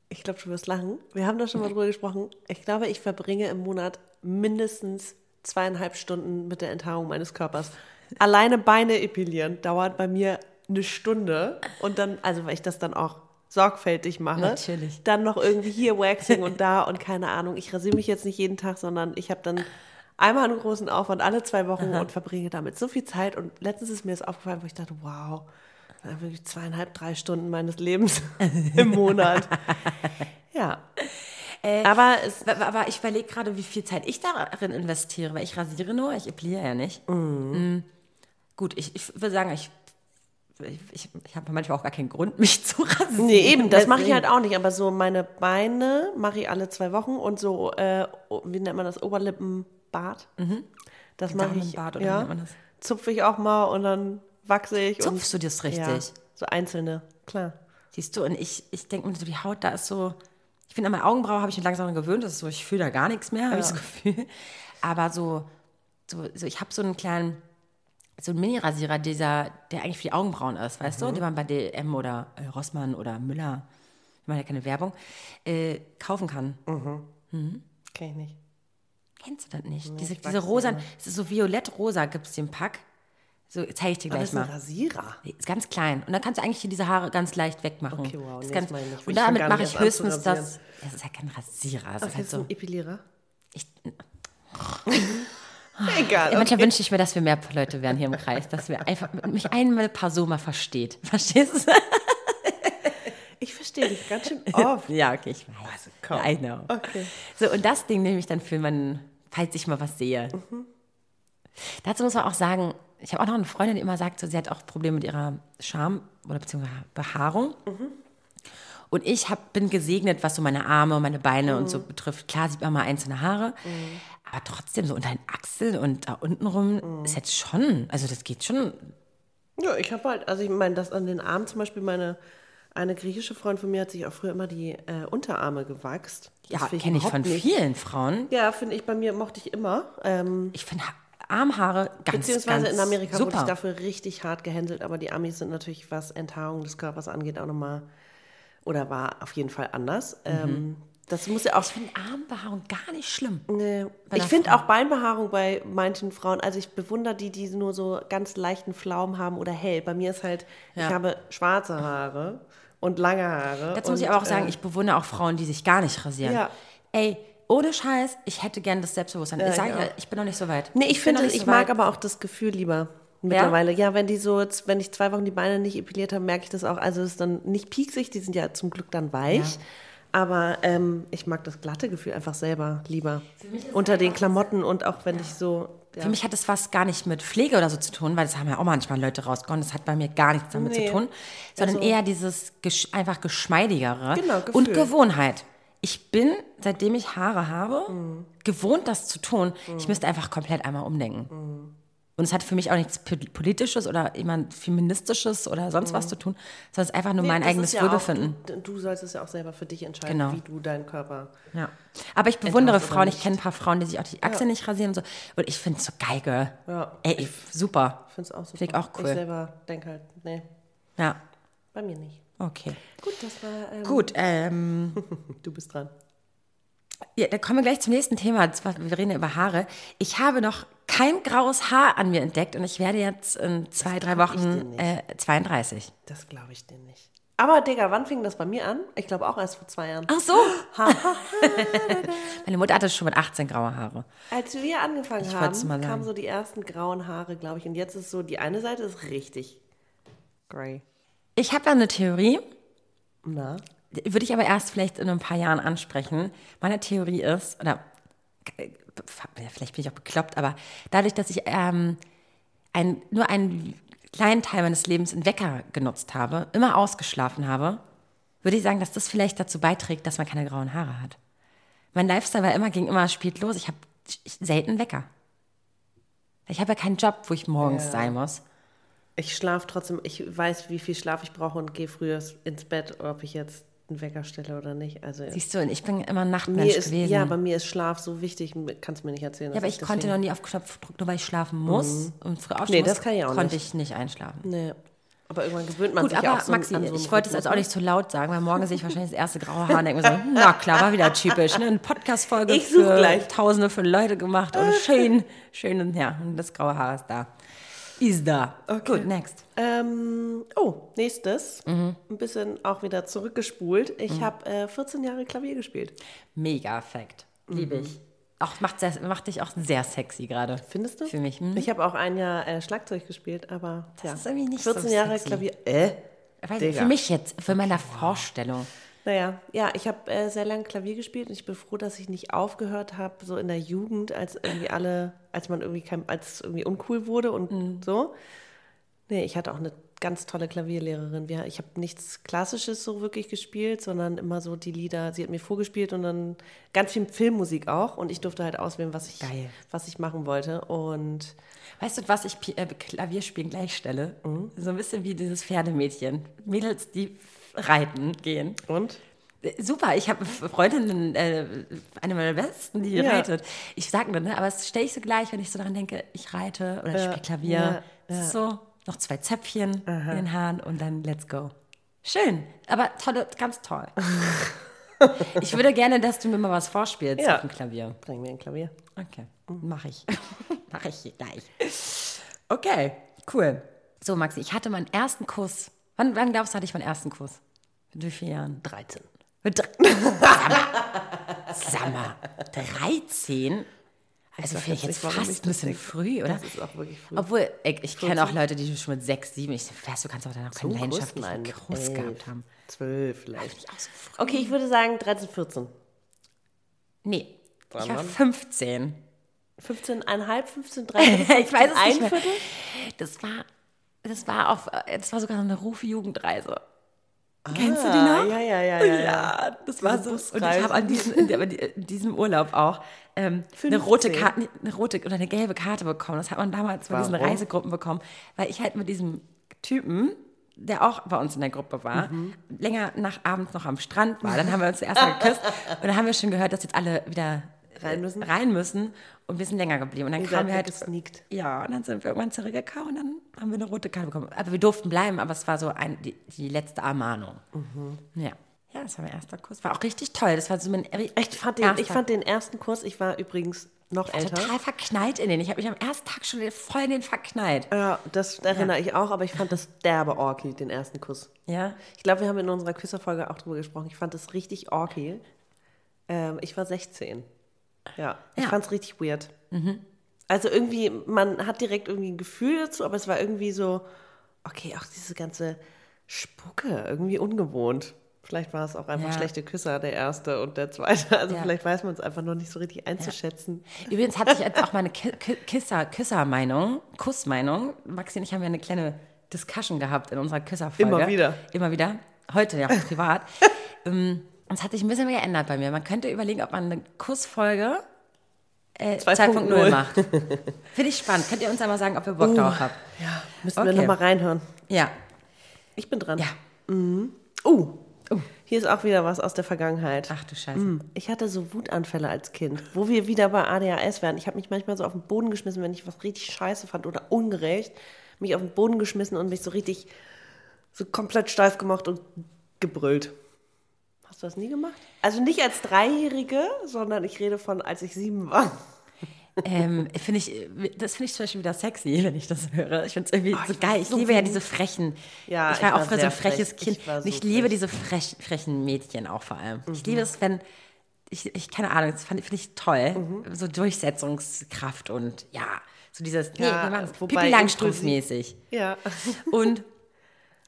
Ich glaube, du wirst lachen. Wir haben da schon mal drüber gesprochen. Ich glaube, ich verbringe im Monat mindestens zweieinhalb Stunden mit der Enthaarung meines Körpers. Alleine Beine epilieren dauert bei mir eine Stunde. Und dann, also weil ich das dann auch sorgfältig mache. Natürlich. Dann noch irgendwie hier Waxing und da und keine Ahnung. Ich rasiere mich jetzt nicht jeden Tag, sondern ich habe dann einmal einen großen Aufwand alle zwei Wochen und verbringe damit so viel Zeit. Und letztens ist mir das aufgefallen, wo ich dachte, wow, wirklich zweieinhalb, drei Stunden meines Lebens im Monat. Ja. aber es, Aber ich überlege gerade, wie viel Zeit ich darin investiere, weil ich rasiere nur, ich epiliere ja nicht. Mm. Gut, ich, ich würde sagen, ich, ich, ich, habe manchmal auch gar keinen Grund, mich zu rasieren. nee, eben, das mache ich halt auch nicht. Aber so meine Beine mache ich alle zwei Wochen und so, äh, wie nennt man das, Oberlippenbart. Das mache ich, Damenbart oder wie ja, nennt man das? zupfe ich auch mal und dann wachse ich. Zupfst du das und, Ja, richtig? so einzelne, klar. Siehst du, und ich, ich denke mir so, die Haut da ist so, ich finde an meine Augenbraue habe ich mich langsam gewöhnt, das ist so, ich fühle da gar nichts mehr, habe ich das Gefühl. Aber so, so, so ich habe so einen kleinen, so einen Mini-Rasierer, dieser, der eigentlich für die Augenbrauen ist, weißt du, den man bei DM oder äh, Rossmann oder Müller, ich meine ja keine Werbung, äh, kaufen kann. Kenn ich nicht. Kennst du das nicht? diese ich diese weiß rosa, es ist so violett-rosa gibt es den Pack. So, zeige ich dir gleich das ist ein mal. Rasierer. Nee, Ist ganz klein. Und dann kannst du eigentlich hier diese Haare ganz leicht wegmachen. Okay, wow, nee, ganz, das meine ich und damit mache ich höchstens das. Es ist ja kein Rasierer. Was ist halt so. ein Epilierer? Ich, Egal. ja, manchmal wünsche ich mir, dass wir mehr Leute wären hier im Kreis, dass wir einfach mich einmal paar so mal versteht. Verstehst du? Ich verstehe dich ganz schön oft. ja, okay, ich weiß. Also, komm. I know. Okay. So, und das Ding nehme ich dann für meinen, falls ich mal was sehe. Mhm. Dazu muss man auch sagen, ich habe auch noch eine Freundin, die immer sagt, so, sie hat auch Probleme mit ihrer Scham oder beziehungsweise Behaarung. Mhm. Und ich hab, bin gesegnet, was so meine Arme, meine Beine und Mhm. so betrifft. Klar sieht man mal einzelne Haare, aber trotzdem so unter den Achseln und da unten rum Mhm. ist jetzt schon, also das geht schon. Ja, ich habe halt, also ich meine, das an den Armen zum Beispiel, meine, eine griechische Freundin von mir hat sich auch früher immer die äh, Unterarme gewachst. Das Ja, kenne ich von nicht. vielen Frauen. Ja, finde ich, bei mir mochte ich immer. Ähm, Ich finde Armhaare ganz, beziehungsweise ganz in Amerika wurde super. ich dafür richtig hart gehänselt, aber die Amis sind natürlich, was Enthaarung des Körpers angeht, auch nochmal, oder war auf jeden Fall anders. Mhm. Ähm, das muss ja auch Ich finde Armbehaarung gar nicht schlimm. Nee. Ich finde auch Beinbehaarung bei manchen Frauen, also ich bewundere die, die nur so ganz leichten Pflaumen haben oder hell. Bei mir ist halt, ich Ja. habe schwarze Haare und lange Haare. Dazu muss ich aber auch sagen, äh, ich bewundere auch Frauen, die sich gar nicht rasieren. Ja. Ey, ohne Scheiß, ich hätte gern das Selbstbewusstsein. ich ich sage ja, auch. ich bin noch nicht so weit. Nee, ich finde, nicht ich so mag aber auch das Gefühl lieber mittlerweile. Ja, wenn die so, jetzt- wenn ich zwei Wochen die Beine nicht epiliert habe, merke ich das auch. Also es ist dann nicht pieksig, die sind ja zum Glück dann weich. Aber ähm, ich mag das glatte Gefühl einfach selber lieber. Unter den Klamotten und auch wenn ich so. Ja. Für mich hat das was gar nicht mit Pflege oder so zu tun, weil das haben ja auch manchmal Leute rausgehauen. Das hat bei mir gar nichts damit Nee. zu tun, sondern Also- eher dieses gesch einfach geschmeidigere Genau, und Gewohnheit. Ich bin, seitdem ich Haare habe, Mhm. gewohnt, das zu tun. Ich müsste einfach komplett einmal umdenken. Und es hat für mich auch nichts po- Politisches oder jemand Feministisches oder sonst was zu tun, sondern es ist einfach nur mein Mhm. Das eigenes ja Wohlbefinden. Auch, du, du sollst es ja auch selber für dich entscheiden, Genau. wie du deinen Körper. Ja. Aber ich bewundere Frauen. Ich kenne ein paar Frauen, die sich auch die Achseln nicht rasieren und so. Und ich finde es so geil, Girl. Ja. Ey, ich, super. Ich finde es auch super. Find ich auch cool. Ich selber denke halt, nee, Ja, bei mir nicht. Okay. Gut, das war. Ähm, Gut, ähm, Du bist dran. ja, dann kommen wir gleich zum nächsten Thema. Zwar, Wir reden ja über Haare. Ich habe noch kein graues Haar an mir entdeckt und ich werde jetzt in zwei, drei Wochen äh, 32. Das glaube ich dir nicht. Aber Digga, wann fing das bei mir an? Ich glaube auch erst vor zwei Jahren. Ach so. Meine Mutter hatte schon mit 18 graue Haare. Als wir angefangen Ich haben, kamen so die ersten grauen Haare, glaube ich. Und jetzt ist so, die eine Seite ist richtig grey. Ich habe da eine Theorie, Na? würde ich aber erst vielleicht in ein paar Jahren ansprechen. Meine Theorie ist, oder äh, vielleicht bin ich auch bekloppt, aber dadurch, dass ich ähm, ein, nur einen kleinen Teil meines Lebens in Wecker genutzt habe, immer ausgeschlafen habe, würde ich sagen, dass das vielleicht dazu beiträgt, dass man keine grauen Haare hat. Mein Lifestyle war immer, ging immer spät los. Ich habe selten Wecker. Ich habe ja keinen Job, wo ich morgens sein muss. Ich schlafe trotzdem, ich weiß, wie viel Schlaf ich brauche und gehe früher ins Bett, ob ich jetzt einen Wecker stelle oder nicht. Also Siehst du, und ich bin immer Nachtmensch ist, gewesen. ja, bei mir ist Schlaf so wichtig, kannst du mir nicht erzählen. Ja, aber ich konnte noch nie auf Knopfdruck, nur weil ich schlafen muss und früh aufstehen Nee, muss, das kann ich auch konnte nicht. ich nicht einschlafen. Nee. Aber irgendwann gewöhnt man Gut, sich aber auch so Maxi, an so ich wollte es jetzt auch nicht zu laut sagen, weil morgen sehe ich wahrscheinlich das erste graue Haar und denke mir so, na klar, war wieder typisch. Ne? Eine Podcast-Folge Ich für gleich. tausende von Leute gemacht und schön, schön, und ja, und das graue Haar ist da. Ist da. Gut, next. Ähm, oh, nächstes. Mhm. Ein bisschen auch wieder zurückgespult. Ich habe äh, 14 Jahre Klavier gespielt. Mega Fact. Liebe ich. Auch macht, sehr, macht dich auch sehr sexy gerade. Findest du? Für mich. Hm? Ich habe auch ein Jahr äh, Schlagzeug gespielt, aber ja. ist irgendwie nicht so 14 Jahre sexy. Klavier. Äh? Weiß, für mich jetzt, für meine Vorstellung. Naja, ja, ich habe äh, sehr lange Klavier gespielt und ich bin froh, dass ich nicht aufgehört habe, so in der Jugend, als irgendwie alle, als man irgendwie kein, als es irgendwie uncool wurde und Mhm. so. Nee, ich hatte auch eine ganz tolle Klavierlehrerin. Wir, ich habe nichts Klassisches so wirklich gespielt, sondern immer so die Lieder, sie hat mir vorgespielt und dann ganz viel Filmmusik auch und ich durfte halt auswählen, was ich, Geil. was ich machen wollte. Und Weißt du, was ich äh, Klavierspielen gleichstelle? So ein bisschen wie dieses Pferdemädchen. Mädels, die reiten gehen. und? Super, ich habe Freundinnen, äh, eine meiner besten, die Ja. reitet. Ich sage nur, ne, aber das stelle ich so gleich, wenn ich so daran denke, ich reite oder ich Ja, spiele Klavier. ja, so, noch zwei Zäpfchen in den Haaren und dann let's go. Schön, aber tolle, ganz toll. ich würde gerne, dass du mir mal was vorspielst auf dem Klavier. Bring mir ein Klavier. Okay, mache ich. mache ich gleich. Okay, cool. So, Maxi, ich hatte meinen ersten Kuss. Wann, wann glaubst du, hatte ich meinen ersten Kuss? Mit wie vielen Jahren? 13. Mal, 13? Also finde ich jetzt ich fast ein bisschen früh, oder? Das ist auch wirklich früh. Obwohl, ich, ich kenne auch Leute, die schon mit 6, 7, ich weiß, du kannst auch dann noch keinen leidenschaftlichen Kuss gehabt haben. 12 vielleicht. Auch so früh. Okay, ich würde sagen 13, 14. Nee, ich war Sondern? 15. 15,5, 15, 13, ich weiß es ein nicht mehr. Viertel? Das war, das war auf, das war sogar so eine Rufe-Jugendreise. Kennst du die Ah, noch? Ja, ja, ja, ja. Ja, das war so. Und ich habe an diesem, in, diesem Urlaub auch ähm, eine rote 15? Karte, eine rote oder eine gelbe Karte bekommen. Das hat man damals bei diesen? Reisegruppen bekommen, weil ich halt mit diesem Typen, der auch bei uns in der Gruppe war, Mhm. länger nach abends noch am Strand war. Dann haben wir uns zuerst mal geküsst und dann haben wir schon gehört, dass jetzt alle wieder Rein müssen? rein müssen und wir sind länger geblieben. Und dann kamen wir halt weggesneakt. ja, und dann sind wir irgendwann zurückgekommen und dann haben wir eine rote Karte bekommen. Aber wir durften bleiben, aber es war so ein, die, die letzte Ermahnung. Ja. Ja, das war mein erster Kurs. War auch richtig toll. Das war so mein Ich fand, den, ich fand den ersten Kurs, ich war übrigens noch älter. total verknallt in den. Ich habe mich am ersten Tag schon voll in den verknallt. Ja, das erinnere ich auch, aber ich fand das derbe orky, den ersten Kuss. Ja. Ich glaube, wir haben in unserer Küsserfolge auch drüber gesprochen. Ich fand das richtig orky. Ähm, ich war 16. Ja, ich Ja. fand es richtig weird. Also irgendwie, man hat direkt irgendwie ein Gefühl dazu, aber es war irgendwie so, okay, auch diese ganze Spucke, irgendwie ungewohnt. Vielleicht war es auch einfach Ja. schlechte Küsser, der erste und der zweite. Also Ja. vielleicht weiß man es einfach noch nicht so richtig einzuschätzen. Übrigens hatte ich jetzt auch meine Kisser, Küsser-Meinung, Kussmeinung. Maxi und ich haben ja eine kleine Discussion gehabt in unserer Küsserfolge. Immer wieder. Immer wieder. Heute ja auch privat. ähm, und es hat sich ein bisschen geändert bei mir. Man könnte überlegen, ob man eine Kussfolge äh, 2.0 2.0 macht. Finde ich spannend. Könnt ihr uns einmal sagen, ob ihr Bock drauf habt? Ja, müssen wir Okay. nochmal reinhören. Ja. Ich bin dran. Ja. Oh, hier ist auch wieder was aus der Vergangenheit. Ach du Scheiße. Hm, Ich hatte so Wutanfälle als Kind, wo wir wieder bei ADHS wären. Ich habe mich manchmal so auf den Boden geschmissen, wenn ich was richtig scheiße fand oder ungerecht. Mich auf den Boden geschmissen und mich so richtig so komplett steif gemacht und gebrüllt. Hast du das nie gemacht? Also nicht als Dreijährige, sondern ich rede von, als ich sieben war. ähm, finde ich, das finde ich zum Beispiel wieder sexy, wenn ich das höre. Ich finde es irgendwie so geil. Ich liebe ja diese frechen. Ja, ich war ich auch war früher so ein freches frech. Kind. Ich so ich liebe frech. diese frech, frechen Mädchen auch vor allem. Ich liebe es, wenn. Ich, ich keine Ahnung, das fand- finde ich toll. So Durchsetzungskraft und ja, so dieses, nee, Ja, wir machen es Pippi Langstrumpf-mäßig. Ja. Und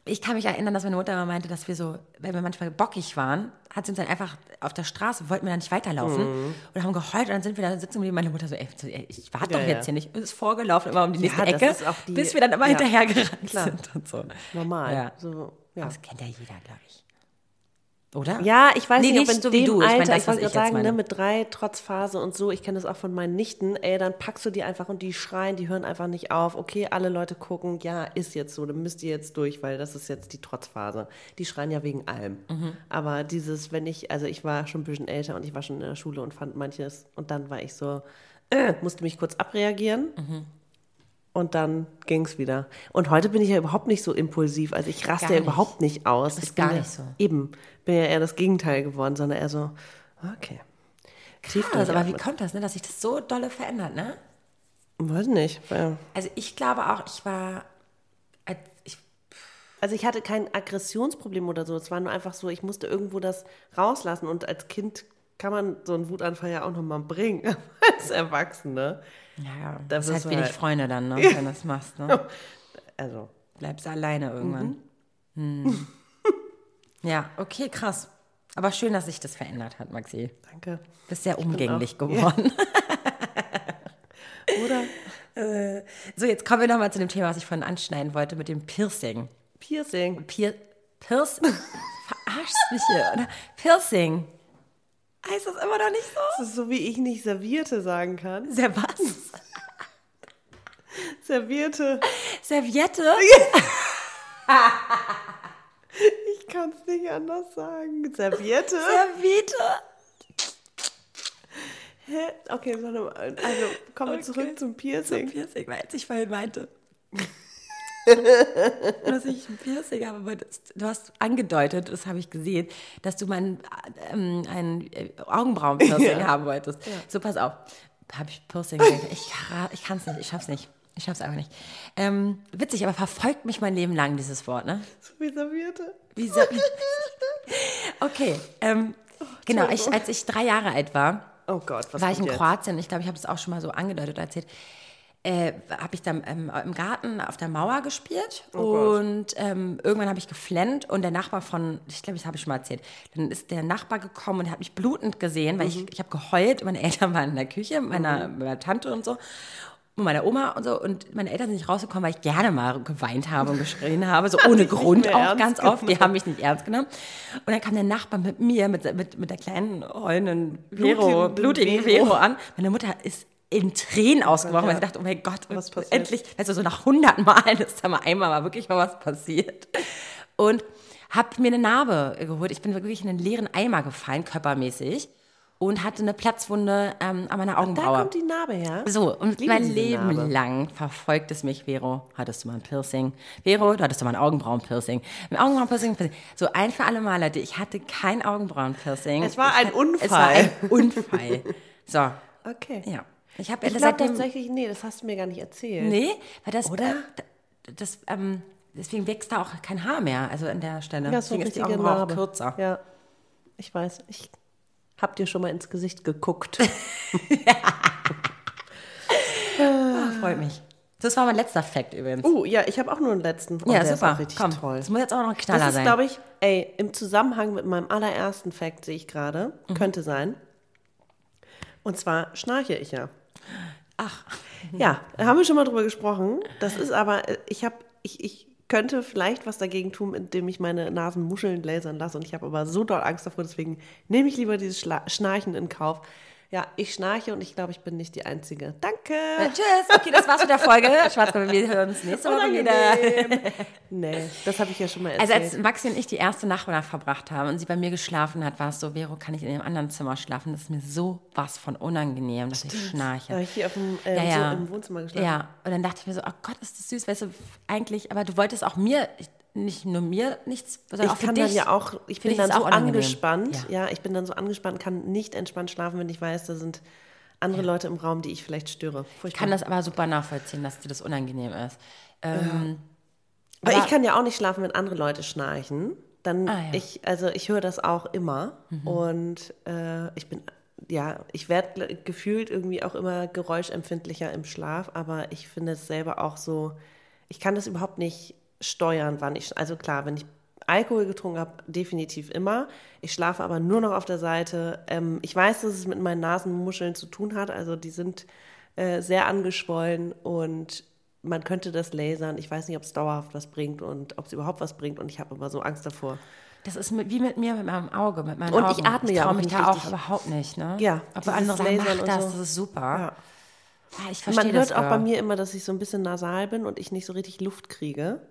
ich kann mich erinnern, dass meine Mutter immer meinte, dass wir so, wenn wir manchmal bockig waren, hat sie uns dann einfach auf der Straße, wollten wir dann nicht weiterlaufen und haben geheult und dann sind wir da sitzen geblieben. Meine Mutter so, ey, ich warte Ja, doch ja. jetzt hier nicht. Und ist vorgelaufen, immer um die nächste das Ecke, die- bis wir dann immer ja, hinterhergerannt sind und so. Normal. Ja. So, ja. Das kennt ja jeder, glaube ich. Oder? Ja, ich weiß Nee, nicht, ob in so wie du. Ich meine Alter, das, ich wollte ich gerade sagen, ne, mit drei, trotz Phase und so, ich kenne das auch von meinen Nichten, ey, dann packst du die einfach und die schreien, die hören einfach nicht auf. Okay, alle Leute gucken, ja, ist jetzt so, dann müsst ihr jetzt durch, weil das ist jetzt die Trotzphase. Die schreien ja wegen allem. Mhm. Aber dieses, wenn ich, also ich war schon ein bisschen älter und ich war schon in der Schule und fand manches, und dann war ich so, äh, musste mich kurz abreagieren. Mhm. Und dann ging es wieder. Und heute bin ich ja überhaupt nicht so impulsiv. Also ich raste ja überhaupt nicht aus. Ich bin gar ja, nicht so. Eben. Bin ja eher das Gegenteil geworden, sondern eher so, okay. Krass, aber wie kommt das, ne, dass sich das so dolle verändert, ne? Weiß nicht. weil- Also ich glaube auch, ich war, ich Also ich hatte kein Aggressionsproblem oder so. Es war nur einfach so, ich musste irgendwo das rauslassen. Und als Kind kann man so einen Wutanfall ja auch nochmal bringen. als Erwachsene. Ja, Da das ist halt wenig halt- Freunde dann, ne, wenn du das machst. Ne? Also, Bleibst alleine irgendwann. Hm. Ja, okay, krass. Aber schön, dass sich das verändert hat, Maxi. danke. Bist sehr umgänglich geworden. Oder So, jetzt kommen wir nochmal zu dem Thema, was ich vorhin anschneiden wollte, mit dem Piercing. Piercing. Pier Pierce Verarschst mich hier, oder? Piercing. Heißt das immer noch nicht so? Das ist so, wie ich nicht Servierte sagen kann. Sehr was? Servierte. Serviette? Ich kann es nicht anders sagen. Serviette. Serviette? Hä? Okay. Also, kommen wir Okay. zurück zum Piercing. Piercing, weil ich vorhin meinte. Dass ich ein Piercing habe, aber das, du hast angedeutet, das habe ich gesehen, dass du mein ähm, ein äh, Augenbrauenpiercing Ja. haben wolltest. So, pass auf. Habe ich Piercing? Ich, ich kann es nicht, ich schaff's nicht. Ich schaff's einfach nicht. Ähm, witzig, aber verfolgt mich mein Leben lang, dieses Wort, ne? So wie Servierte. Wie so, okay, ähm, genau, ich, als ich drei Jahre alt war, Oh Gott, was war ich in jetzt? Kroatien, ich glaube, ich habe es auch schon mal so angedeutet erzählt, äh, habe ich dann ähm, im Garten auf der Mauer gespielt Oh und ähm, irgendwann habe ich geflennt und der Nachbar von, ich glaube, das habe ich schon mal erzählt, dann ist der Nachbar gekommen und hat mich blutend gesehen, weil Mhm. ich, ich habe geheult, meine Eltern waren in der Küche, meiner, mit meiner Tante und so und meiner Oma und so und meine Eltern sind nicht rausgekommen, weil ich gerne mal geweint habe und geschrien habe, so ohne Grund auch ganz oft, die haben mich nicht ernst genommen und dann kam der Nachbar mit mir, mit, mit, mit der kleinen heulenden Vero, blutigen. Vero an. Meine Mutter ist in Tränen ausgebrochen, weil sie dachte, oh mein Gott, Was passiert? endlich, also so nach hundert Malen ist da mal einmal mal wirklich mal was passiert. Und habe mir eine Narbe geholt. Ich bin wirklich in einen leeren Eimer gefallen, körpermäßig. Und hatte eine Platzwunde ähm, an meiner Da Augenbraue. kommt die Narbe her. So, und mein Leben Narbe. lang verfolgt es mich, Vero. Hattest du mal ein Piercing? Vero, du hattest du mal ein Augenbrauenpiercing. Ein Augenbrauenpiercing, so ein für alle Mal, Leute. Ich hatte kein Augenbrauenpiercing. Es war Ich ein Unfall. Es war ein Unfall. So, Okay. ja. Ich habe Ich glaube seitdem. tatsächlich, nee, das hast du mir gar nicht erzählt. Nee, weil das. Oder? Äh, das, ähm, deswegen wächst da auch kein Haar mehr, also an der Stelle. Ja, so deswegen ist die Augenbraue auch kürzer. Ja, ich weiß. Ich hab dir schon mal ins Gesicht geguckt. Ah, freut mich. Das war mein letzter Fact übrigens. Uh, ja, ich habe auch nur einen letzten. Oh, ja, super. auch richtig Komm, toll. das muss jetzt auch noch ein Knaller Das ist, sein. glaube ich, ey, im Zusammenhang mit meinem allerersten Fact sehe ich gerade, Mhm. könnte sein. Und zwar schnarche ich ja. Ach, Ja, haben wir schon mal drüber gesprochen. Das ist aber, äh, ich habe, ich, ich könnte vielleicht was dagegen tun, indem ich meine Nasenmuscheln lasern lasse. Und ich habe aber so doll Angst davor, deswegen nehme ich lieber dieses Schla Schnarchen in Kauf. Ja, ich schnarche und ich glaube, ich bin nicht die Einzige. Danke. Äh, tschüss. Okay, das war's mit der Folge. Schwarzkopf, wir hören uns nächste Woche wieder. Nee, das habe ich ja schon mal Also erzählt. als Maxi und ich die erste Nacht verbracht haben und sie bei mir geschlafen hat, war es so, Vero, kann ich in dem anderen Zimmer schlafen? Das ist mir so was von unangenehm, dass ich da schnarche. habe ich hier auf dem, äh, Ja, ja. So im Wohnzimmer geschlafen. Ja, und dann dachte ich mir so, oh Gott, ist das süß, weißt du, eigentlich, aber du wolltest auch mir, nicht nur mir nichts, sondern auch Ich für kann dich. dann ja auch, ich bin dann so auch angespannt. Ja. Ja. ich bin dann so angespannt, kann nicht entspannt schlafen, wenn ich weiß, da sind andere Leute im Raum, die ich vielleicht störe. Ich Furchtbar. kann das aber super nachvollziehen, dass dir das unangenehm ist. Ähm, Weil aber- ich kann ja auch nicht schlafen, wenn andere Leute schnarchen. Dann Ah, ja. Mhm. ich, also ich höre das auch immer und äh, ich bin, ja, ich werde gefühlt irgendwie auch immer geräuschempfindlicher im Schlaf, aber ich finde es selber auch so, ich kann das überhaupt nicht steuern, wann ich, also klar, wenn ich Alkohol getrunken habe, definitiv immer. Ich schlafe aber nur noch auf der Seite. Ähm, ich weiß, dass es mit meinen Nasenmuscheln zu tun hat, also die sind äh, sehr angeschwollen und man könnte das lasern. Ich weiß nicht, ob es dauerhaft was bringt und ob es überhaupt was bringt und ich habe immer so Angst davor. Das ist mit, wie mit mir, mit meinem Auge, mit meinen Und Augen. ich atme ja trau auch mich da auch überhaupt nicht, ne? Ja, Aber andere sagen, Lasern mach und das, so. das ist super. Ja. Ja, ich verstehe Man das. hört auch bei mir immer, dass ich so ein bisschen nasal bin und ich nicht so richtig Luft kriege.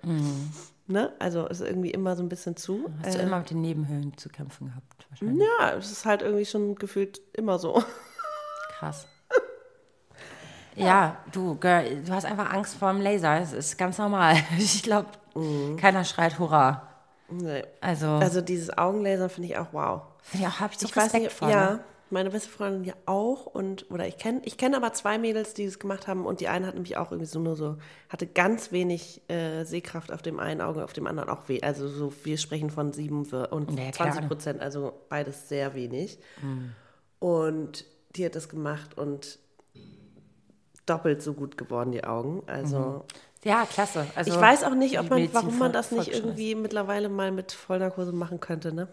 Ne? Also ist irgendwie immer so ein bisschen zu. Hast du Äh, immer mit den Nebenhöhlen zu kämpfen gehabt, wahrscheinlich. ja, es ist halt irgendwie schon gefühlt immer so. Krass. Ja, du, Girl, du hast einfach Angst vor dem Laser. Das ist ganz normal. Ich glaube, keiner schreit Hurra. Nee. Also, Also dieses Augenlasern finde ich auch wow. finde ich auch, hab ich so Ich weiß Respekt nicht, vor. ja, ne? Meine beste Freundin ja auch und oder ich kenne ich kenne aber zwei Mädels, die das gemacht haben und die eine hat nämlich auch irgendwie so nur so hatte ganz wenig äh, Sehkraft auf dem einen Auge, auf dem anderen auch weh. Also so wir sprechen von sieben und Ja, klar. 20 Prozent, also beides sehr wenig. Mhm. Und die hat das gemacht und doppelt so gut geworden die Augen. Also Ja, klasse. Also, ich weiß auch nicht, ob man, warum man das nicht irgendwie mittlerweile mal mit Vollnarkose machen könnte, ne?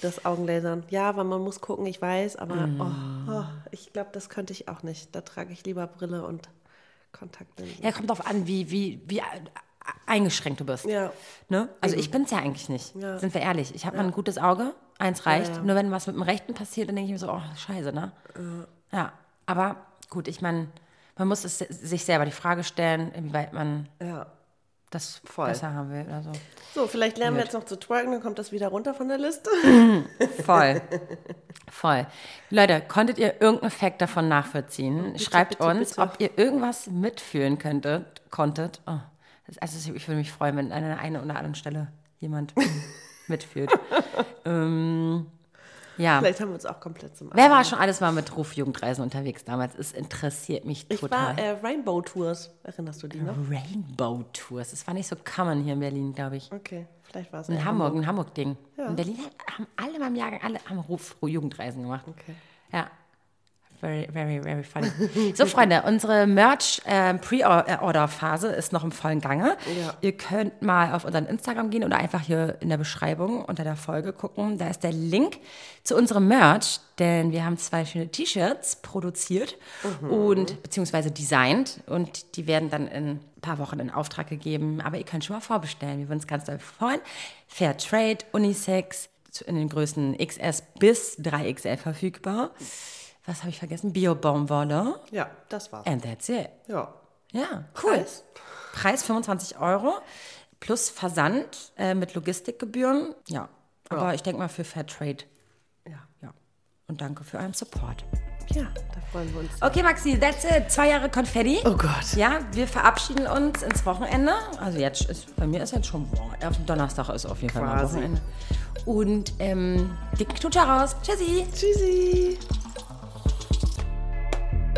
Das Augenlasern. Ja, weil man muss gucken, ich weiß, aber Mhm. oh, oh, ich glaube, das könnte ich auch nicht. Da trage ich lieber Brille und Kontaktlinsen. Ja, kommt drauf an, wie, wie, wie eingeschränkt du bist. Ja. Ne? Also ich bin es ja eigentlich nicht. Ja. Sind wir ehrlich. Ich habe mal ein gutes Auge. Eins reicht. ja. Nur wenn was mit dem Rechten passiert, dann denke ich mir so, oh, scheiße, ne? Ja. Aber gut, ich meine, man muss es sich selber die Frage stellen, inwieweit man Ja. Das Voll. besser haben will oder so. So, vielleicht lernen wir jetzt noch zu twerken, dann kommt das wieder runter von der Liste. Voll. Voll. Leute, konntet ihr irgendeinen Effekt davon nachvollziehen? Schreibt bitte, uns, bitte. ob ihr irgendwas mitfühlen könntet, konntet. Oh, also ich würde mich freuen, wenn an einer einen oder anderen Stelle jemand mitfühlt. ähm, ja. Vielleicht haben wir uns auch komplett zum Wer war schon alles mal mit Rufjugendreisen unterwegs damals? Es interessiert mich Ich total. war äh, Rainbow Tours. Erinnerst du die noch? Rainbow Tours. Das war nicht so common hier in Berlin, glaube ich. Okay, vielleicht war es In Hamburg, ein Hamburg-Ding. In Berlin haben alle meinem Jahrgang, alle haben Ruf-Jugendreisen gemacht. Okay. Ja. Very, very, very funny. So, Freunde, unsere Merch-Pre-Order-Phase ist noch im vollen Gange. Ja. Ihr könnt mal auf unseren Instagram gehen oder einfach hier in der Beschreibung unter der Folge gucken. Da ist der Link zu unserem Merch, denn wir haben zwei schöne T-Shirts produziert und beziehungsweise designt und die werden dann in ein paar Wochen in Auftrag gegeben. Aber ihr könnt schon mal vorbestellen. Wir würden uns ganz doll freuen. Fair Trade, Unisex, in den Größen XS bis 3XL verfügbar. Was habe ich vergessen? Bio-Baumwolle. Ja, das war's. And that's it. Ja. Ja, cool. Preis? Preis 25 Euro plus Versand äh, mit Logistikgebühren. Ja, aber ich denke mal für Fairtrade. Ja. Ja. Und danke für euren Support. Ja, da freuen wir uns. Okay, Maxi, that's it. Zwei Jahre Konfetti. Oh Gott. Ja, wir verabschieden uns ins Wochenende. Also jetzt ist, bei mir ist jetzt schon, auf dem Donnerstag ist auf jeden Fall mal Quasi. Wochenende. Und ähm, dicken Knutscher raus. Tschüssi. Tschüssi.